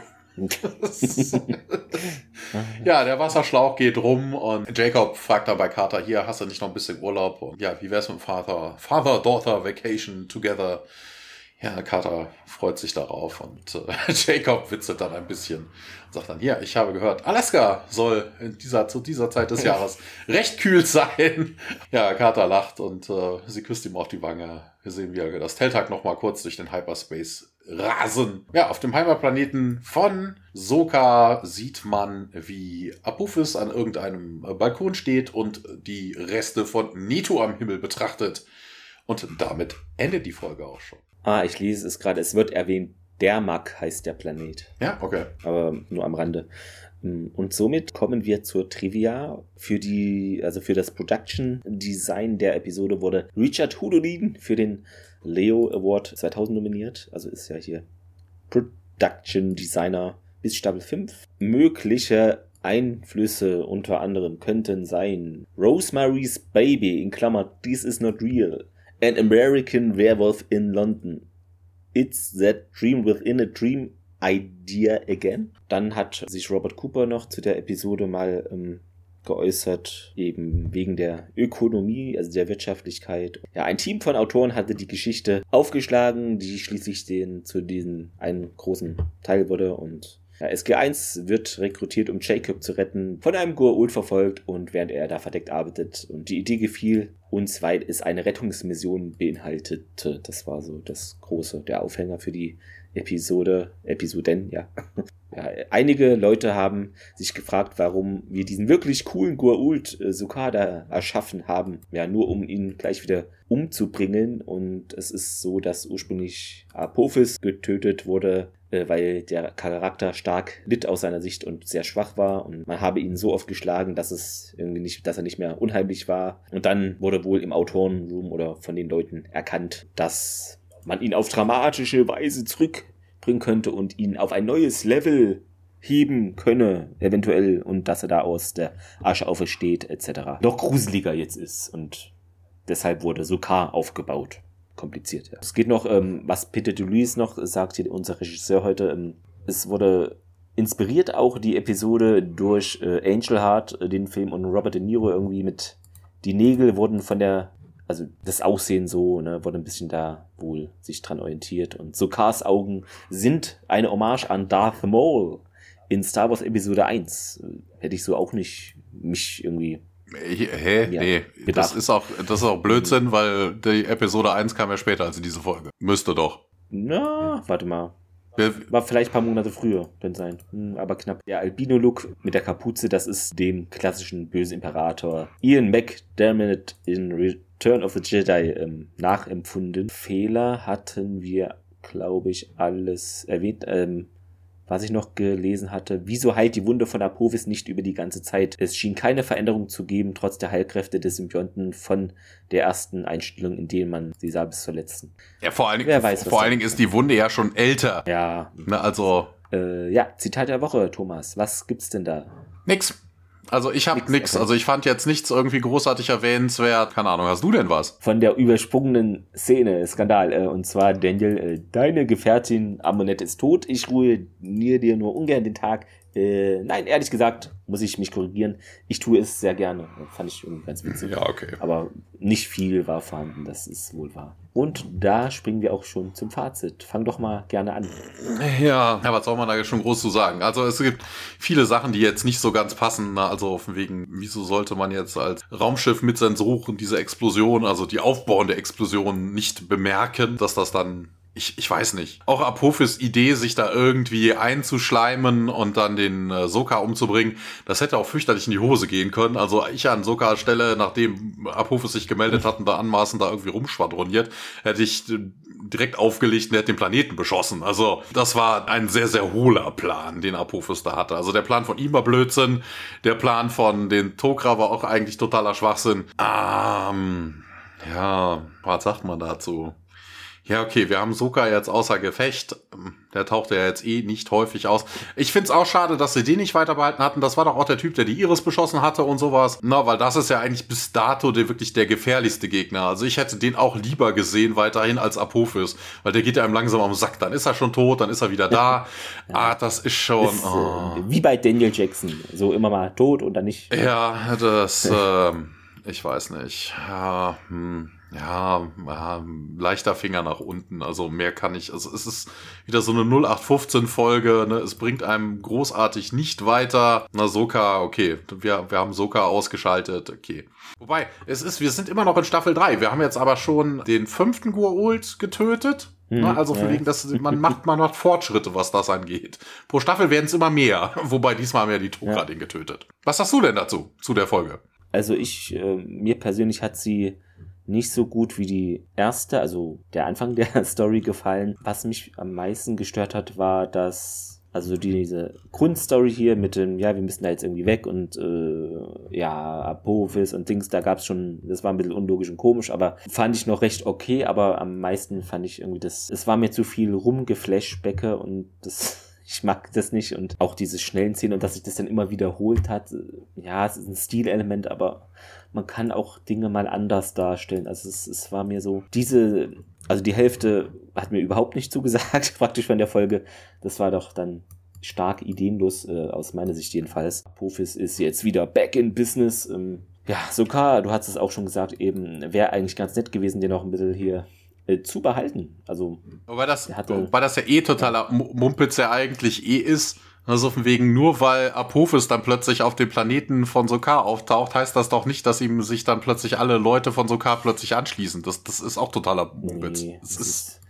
(laughs) ja, der Wasserschlauch geht rum und Jacob fragt dann bei Carter, hier, hast du nicht noch ein bisschen Urlaub? Und ja, wie wär's mit dem Vater? Father-Daughter Vacation together. Ja, Carter freut sich darauf und äh, (laughs) Jacob witzelt dann ein bisschen und sagt dann, ja, ich habe gehört, Alaska soll in dieser, zu dieser Zeit des Jahres recht kühl sein. (laughs) Ja, Carter lacht und äh, sie küsst ihm auf die Wange. Wir sehen, wie er das Telltag noch mal kurz durch den Hyperspace rasen. Ja, auf dem Heimatplaneten von Soka sieht man, wie Apophis an irgendeinem Balkon steht und die Reste von Neto am Himmel betrachtet. Und damit endet die Folge auch schon. Ah, ich lese es gerade. Es wird erwähnt, Dermak heißt der Planet. Ja, okay. aber nur am Rande. Und somit kommen wir zur Trivia. Für die, also für das Production Design der Episode wurde Richard Hudolin für den Leo Award 2000 nominiert. Also ist ja hier Production Designer bis Staffel 5. Mögliche Einflüsse unter anderem könnten sein Rosemary's Baby in Klammer This is not real. An American Werewolf in London. It's that dream within a dream idea again. Dann hat sich Robert Cooper noch zu der Episode mal ähm, geäußert, eben wegen der Ökonomie, also der Wirtschaftlichkeit. Ja, ein Team von Autoren hatte die Geschichte aufgeschlagen, die schließlich den zu diesem einen großen Teil wurde und ja, SG1 wird rekrutiert, um Jacob zu retten, von einem Goa'uld verfolgt und während er da verdeckt arbeitet. Und die Idee gefiel uns, weil es eine Rettungsmission beinhaltete. Das war so das große, der Aufhänger für die Episode, Episoden, ja. Ja. Einige Leute haben sich gefragt, warum wir diesen wirklich coolen Goa'uld äh, Sukada erschaffen haben. Ja, nur um ihn gleich wieder umzubringen. Und es ist so, dass ursprünglich Apophis getötet wurde, äh, weil der Charakter stark litt aus seiner Sicht und sehr schwach war. Und man habe ihn so oft geschlagen, dass es irgendwie nicht, dass er nicht mehr unheimlich war. Und dann wurde wohl im Autorenroom oder von den Leuten erkannt, dass man ihn auf dramatische Weise zurückbringen könnte und ihn auf ein neues Level heben könne, eventuell, und dass er da aus der Asche aufersteht, etc. Noch gruseliger jetzt ist. Und deshalb wurde Sokar aufgebaut. Kompliziert, ja. Es geht noch, ähm, was Peter DeLuise noch sagt, hier unser Regisseur heute, ähm, es wurde inspiriert auch die Episode durch äh, Angel Heart, äh, den Film, und Robert De Niro irgendwie mit, die Nägel wurden von der also das Aussehen so, ne, wurde ein bisschen da wohl sich dran orientiert. Und Sokars Augen sind eine Hommage an Darth Maul in Star Wars Episode 1. Hätte ich so auch nicht mich irgendwie. Hä? Ja, nee. gedacht. Das ist, auch, das ist auch Blödsinn, weil die Episode 1 kam ja später als diese Folge. Müsste doch. Na, warte mal. War vielleicht ein paar Monate früher, könnte sein. Hm, aber knapp. Der Albino-Look mit der Kapuze, das ist dem klassischen bösen Imperator Ian McDermott in Return of the Jedi ähm, nachempfunden. Fehler hatten wir, glaube ich, alles erwähnt. Ähm, was ich noch gelesen hatte, wieso heilt die Wunde von Apophis nicht über die ganze Zeit? Es schien keine Veränderung zu geben, trotz der Heilkräfte des Symbionten von der ersten Einstellung, in denen man sie sah bis zur letzten. Ja, vor allen Dingen, Wer weiß, vor allen Dingen ist die Wunde ja schon älter. Ja. Ne, also. Äh, ja, Zitat der Woche, Thomas. Was gibt's denn da? Nix. Also ich habe nix. Okay. Also ich fand jetzt nichts irgendwie großartig erwähnenswert. Keine Ahnung, hast du denn was? Von der übersprungenen Szene, Skandal. Äh, und zwar, Daniel, äh, deine Gefährtin Amonette ist tot. Ich ruiniere dir nur ungern den Tag. Äh, nein, ehrlich gesagt, muss ich mich korrigieren. Ich tue es sehr gerne. Fand ich irgendwie ganz witzig. Ja, okay. Aber nicht viel war vorhanden, das ist wohl wahr. Und da springen wir auch schon zum Fazit. Fang doch mal gerne an. Ja, was soll man da schon groß zu sagen? Also es gibt viele Sachen, die jetzt nicht so ganz passen. Also auf wegen, wieso sollte man jetzt als Raumschiff mit Sensoren diese Explosion, also die aufbauende Explosion nicht bemerken, dass das dann ich, ich weiß nicht. Auch Apophis Idee, sich da irgendwie einzuschleimen und dann den äh, Soka umzubringen, das hätte auch fürchterlich in die Hose gehen können. Also ich an Sokas Stelle, nachdem Apophis sich gemeldet hat und da anmaßend da irgendwie rumschwadroniert, hätte ich äh, direkt aufgelegt und hätte den Planeten beschossen. Also das war ein sehr, sehr hohler Plan, den Apophis da hatte. Also der Plan von ihm war Blödsinn, der Plan von den Tokra war auch eigentlich totaler Schwachsinn. Ähm, ja, was sagt man dazu? Ja, okay, wir haben Soka jetzt außer Gefecht. Der taucht ja jetzt eh nicht häufig aus. Ich find's auch schade, dass sie den nicht weiter behalten hatten. Das war doch auch der Typ, der die Iris beschossen hatte und sowas. Na, weil das ist ja eigentlich bis dato der wirklich der gefährlichste Gegner. Also ich hätte den auch lieber gesehen weiterhin als Apophis. Weil der geht ja einem langsam am Sack. Dann ist er schon tot, dann ist er wieder da. Ja. Ah, das ist schon... Ist, oh. Wie bei Daniel Jackson. So immer mal tot und dann nicht. Ja, das... äh, ich weiß nicht. Ja, hm. Ja, ja, leichter Finger nach unten. Also mehr kann ich. Also es ist wieder so eine 0815-Folge. Ne? Es bringt einem großartig nicht weiter. Na, Soka, okay. Wir, wir haben Soka ausgeschaltet. Okay. Wobei, es ist, wir sind immer noch in Staffel 3. Wir haben jetzt aber schon den fünften Gua'uld getötet. Mhm, ne? Also für wegen, dass man macht, man macht Fortschritte, was das angeht. Pro Staffel werden es immer mehr. (laughs) Wobei diesmal haben ja die Toka ja. den getötet. Was hast du denn dazu, zu der Folge? Also ich, äh, mir persönlich hat sie nicht so gut wie die erste, also der Anfang (laughs) der Story gefallen. Was mich am meisten gestört hat, war, dass also diese Grundstory hier mit dem, ja, wir müssen da jetzt irgendwie weg und äh, ja, Apophis und Dings, da gab's schon, das war ein bisschen unlogisch und komisch, aber fand ich noch recht okay, aber am meisten fand ich irgendwie das, es war mir zu viel rumgeflashbacke und das (laughs) ich mag das nicht und auch diese schnellen Szenen und dass sich das dann immer wiederholt hat. Ja, es ist ein Stilelement, aber man kann auch Dinge mal anders darstellen. Also es, es war mir so, diese, also die Hälfte hat mir überhaupt nicht zugesagt, (laughs) praktisch von der Folge. Das war doch dann stark ideenlos, äh, aus meiner Sicht jedenfalls. Apophis ist jetzt wieder back in business. Ähm, ja, sogar, du hast es auch schon gesagt, eben, wäre eigentlich ganz nett gewesen, den noch ein bisschen hier äh, zu behalten. Also, wobei das, hatte, wobei das ja eh totaler Mumpitz ja eigentlich eh ist. Also von wegen, nur weil Apophis dann plötzlich auf dem Planeten von Sokar auftaucht, heißt das doch nicht, dass ihm sich dann plötzlich alle Leute von Sokar plötzlich anschließen. Das, das ist auch totaler Mumpitz. Nee, das, ist,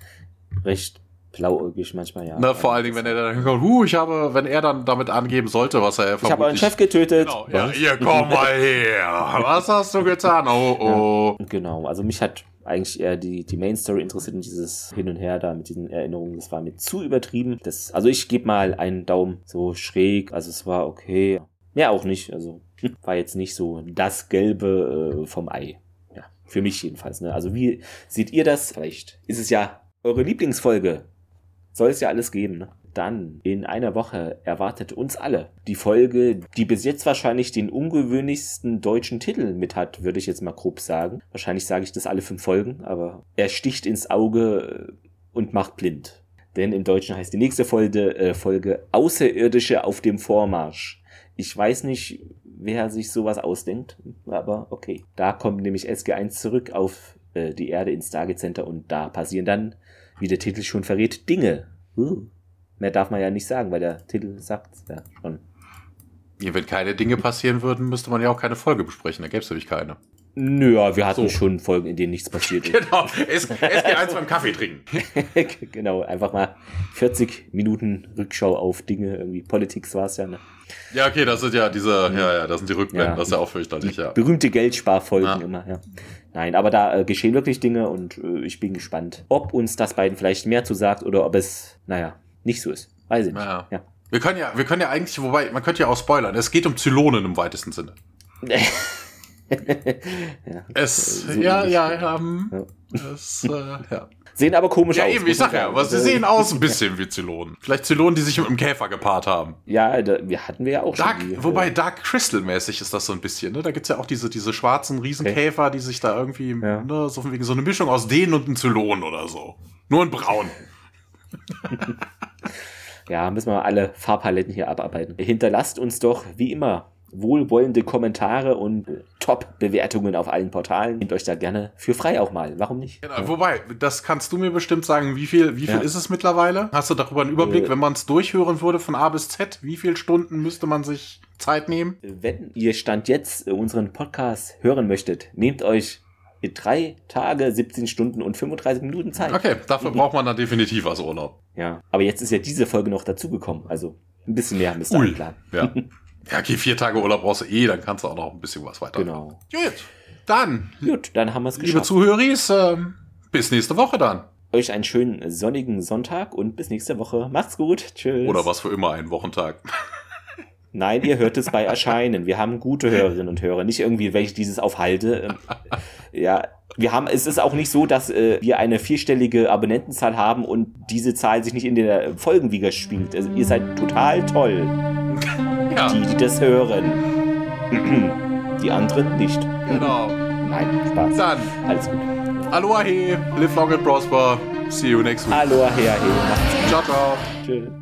recht blauäugig manchmal, ja. Na, vor allen Dingen, wenn er dann kommt, huh, ich habe, wenn er dann damit angeben sollte, was er Ich habe einen Chef getötet. Genau, ja, ihr komm mal her. (laughs) Was hast du getan? Oh, oh. Ja, genau, also mich hat eigentlich eher die, die Main Story interessiert und dieses Hin und Her da mit diesen Erinnerungen, das war mir zu übertrieben. Das, also ich gebe mal einen Daumen so schräg, also es war okay. Mehr auch nicht, also (laughs) war jetzt nicht so das Gelbe äh, vom Ei. Ja, für mich jedenfalls. Ne? Also wie seht ihr das? Vielleicht ist es ja eure Lieblingsfolge. Soll es ja alles geben, ne? Dann in einer Woche erwartet uns alle die Folge, die bis jetzt wahrscheinlich den ungewöhnlichsten deutschen Titel mit hat, würde ich jetzt mal grob sagen. Wahrscheinlich sage ich das alle fünf Folgen, aber er sticht ins Auge und macht blind. Denn im Deutschen heißt die nächste Folge, äh, Folge Außerirdische auf dem Vormarsch. Ich weiß nicht, wer sich sowas ausdenkt, aber okay. Da kommt nämlich SG1 zurück auf äh, die Erde ins Stargate Center und da passieren dann, wie der Titel schon verrät, Dinge. Uh. Mehr darf man ja nicht sagen, weil der Titel sagt ja schon. Ja, wenn keine Dinge passieren würden, müsste man ja auch keine Folge besprechen. Da gäbe es nämlich keine. Nö, wir hatten So. schon Folgen, in denen nichts passiert ist. Genau. Es, es geht eins beim Kaffee trinken. (laughs) genau, einfach mal 40 Minuten Rückschau auf Dinge, irgendwie Politik war es ja, ne? Ja, okay, das sind ja diese, ja, ja, das sind die Rückblenden, Ja. das ist ja auch fürchterlich, ja. Berühmte Geldsparfolgen Ja. immer, ja. Nein, aber da äh, geschehen wirklich Dinge und äh, ich bin gespannt, ob uns das beiden vielleicht mehr zu sagt oder ob es, naja, nicht so ist. Weiß ich nicht. Ja. Ja. Wir können ja, wir können ja eigentlich, wobei, man könnte ja auch spoilern. Es geht um Zylonen im weitesten Sinne. (laughs) ja. Es, So ja, ja, ja, hm, Ja. es, äh, ja. Sehen aber komisch Ja, aus. eben, ich sag ja, aber sie sehen (laughs) aus ein bisschen wie Zylonen. Vielleicht Zylonen, die sich mit einem Käfer gepaart haben. Ja, da, wir hatten wir ja auch Dark, schon. die, wobei äh, Dark Crystal mäßig ist das so ein bisschen, ne? Da gibt's ja auch diese, diese schwarzen Riesenkäfer, die sich da irgendwie, Ja. ne, so wegen so eine Mischung aus denen und einem Zylon oder so. Nur in braun. (laughs) Ja, müssen wir alle Farbpaletten hier abarbeiten. Hinterlasst uns doch, wie immer, wohlwollende Kommentare und äh, Top-Bewertungen auf allen Portalen. Nehmt euch da gerne für frei auch mal. Warum nicht? Genau, Wobei, das kannst du mir bestimmt sagen, wie viel, wie viel Ja. ist es mittlerweile? Hast du darüber einen Überblick, Äh. wenn man es durchhören würde von A bis Z? Wie viele Stunden müsste man sich Zeit nehmen? Wenn ihr Stand jetzt unseren Podcast hören möchtet, nehmt euch drei Tage, 17 Stunden und 35 Minuten Zeit. Okay, dafür braucht man dann definitiv was Urlaub. Ja, aber jetzt ist ja diese Folge noch dazugekommen. Also ein bisschen mehr müsst ihr Ui. einplanen. Ja. (laughs) ja, okay, vier Tage Urlaub brauchst du eh, dann kannst du auch noch ein bisschen was weiter. Genau. Gut, dann, Gut, dann haben wir es liebe geschafft. Zuhörer, ähm, bis nächste Woche dann. Euch einen schönen sonnigen Sonntag und bis nächste Woche. Macht's gut. Tschüss. Oder was für immer, einen Wochentag. (laughs) Nein, ihr hört es bei Erscheinen. Wir haben gute Hörerinnen und Hörer, nicht irgendwie welche dieses aufhalte. Ähm, ja, wir haben, es ist auch nicht so, dass äh, wir eine vierstellige Abonnentenzahl haben und diese Zahl sich nicht in der Folgen widerspiegelt. Also ihr seid total toll, Ja, die, die das hören. Die anderen nicht. genau. Nein, Spaß. Dann, Alles gut. Aloha, live long and prosper. See you next week. Aloha, Ciao, ciao. Tschüss.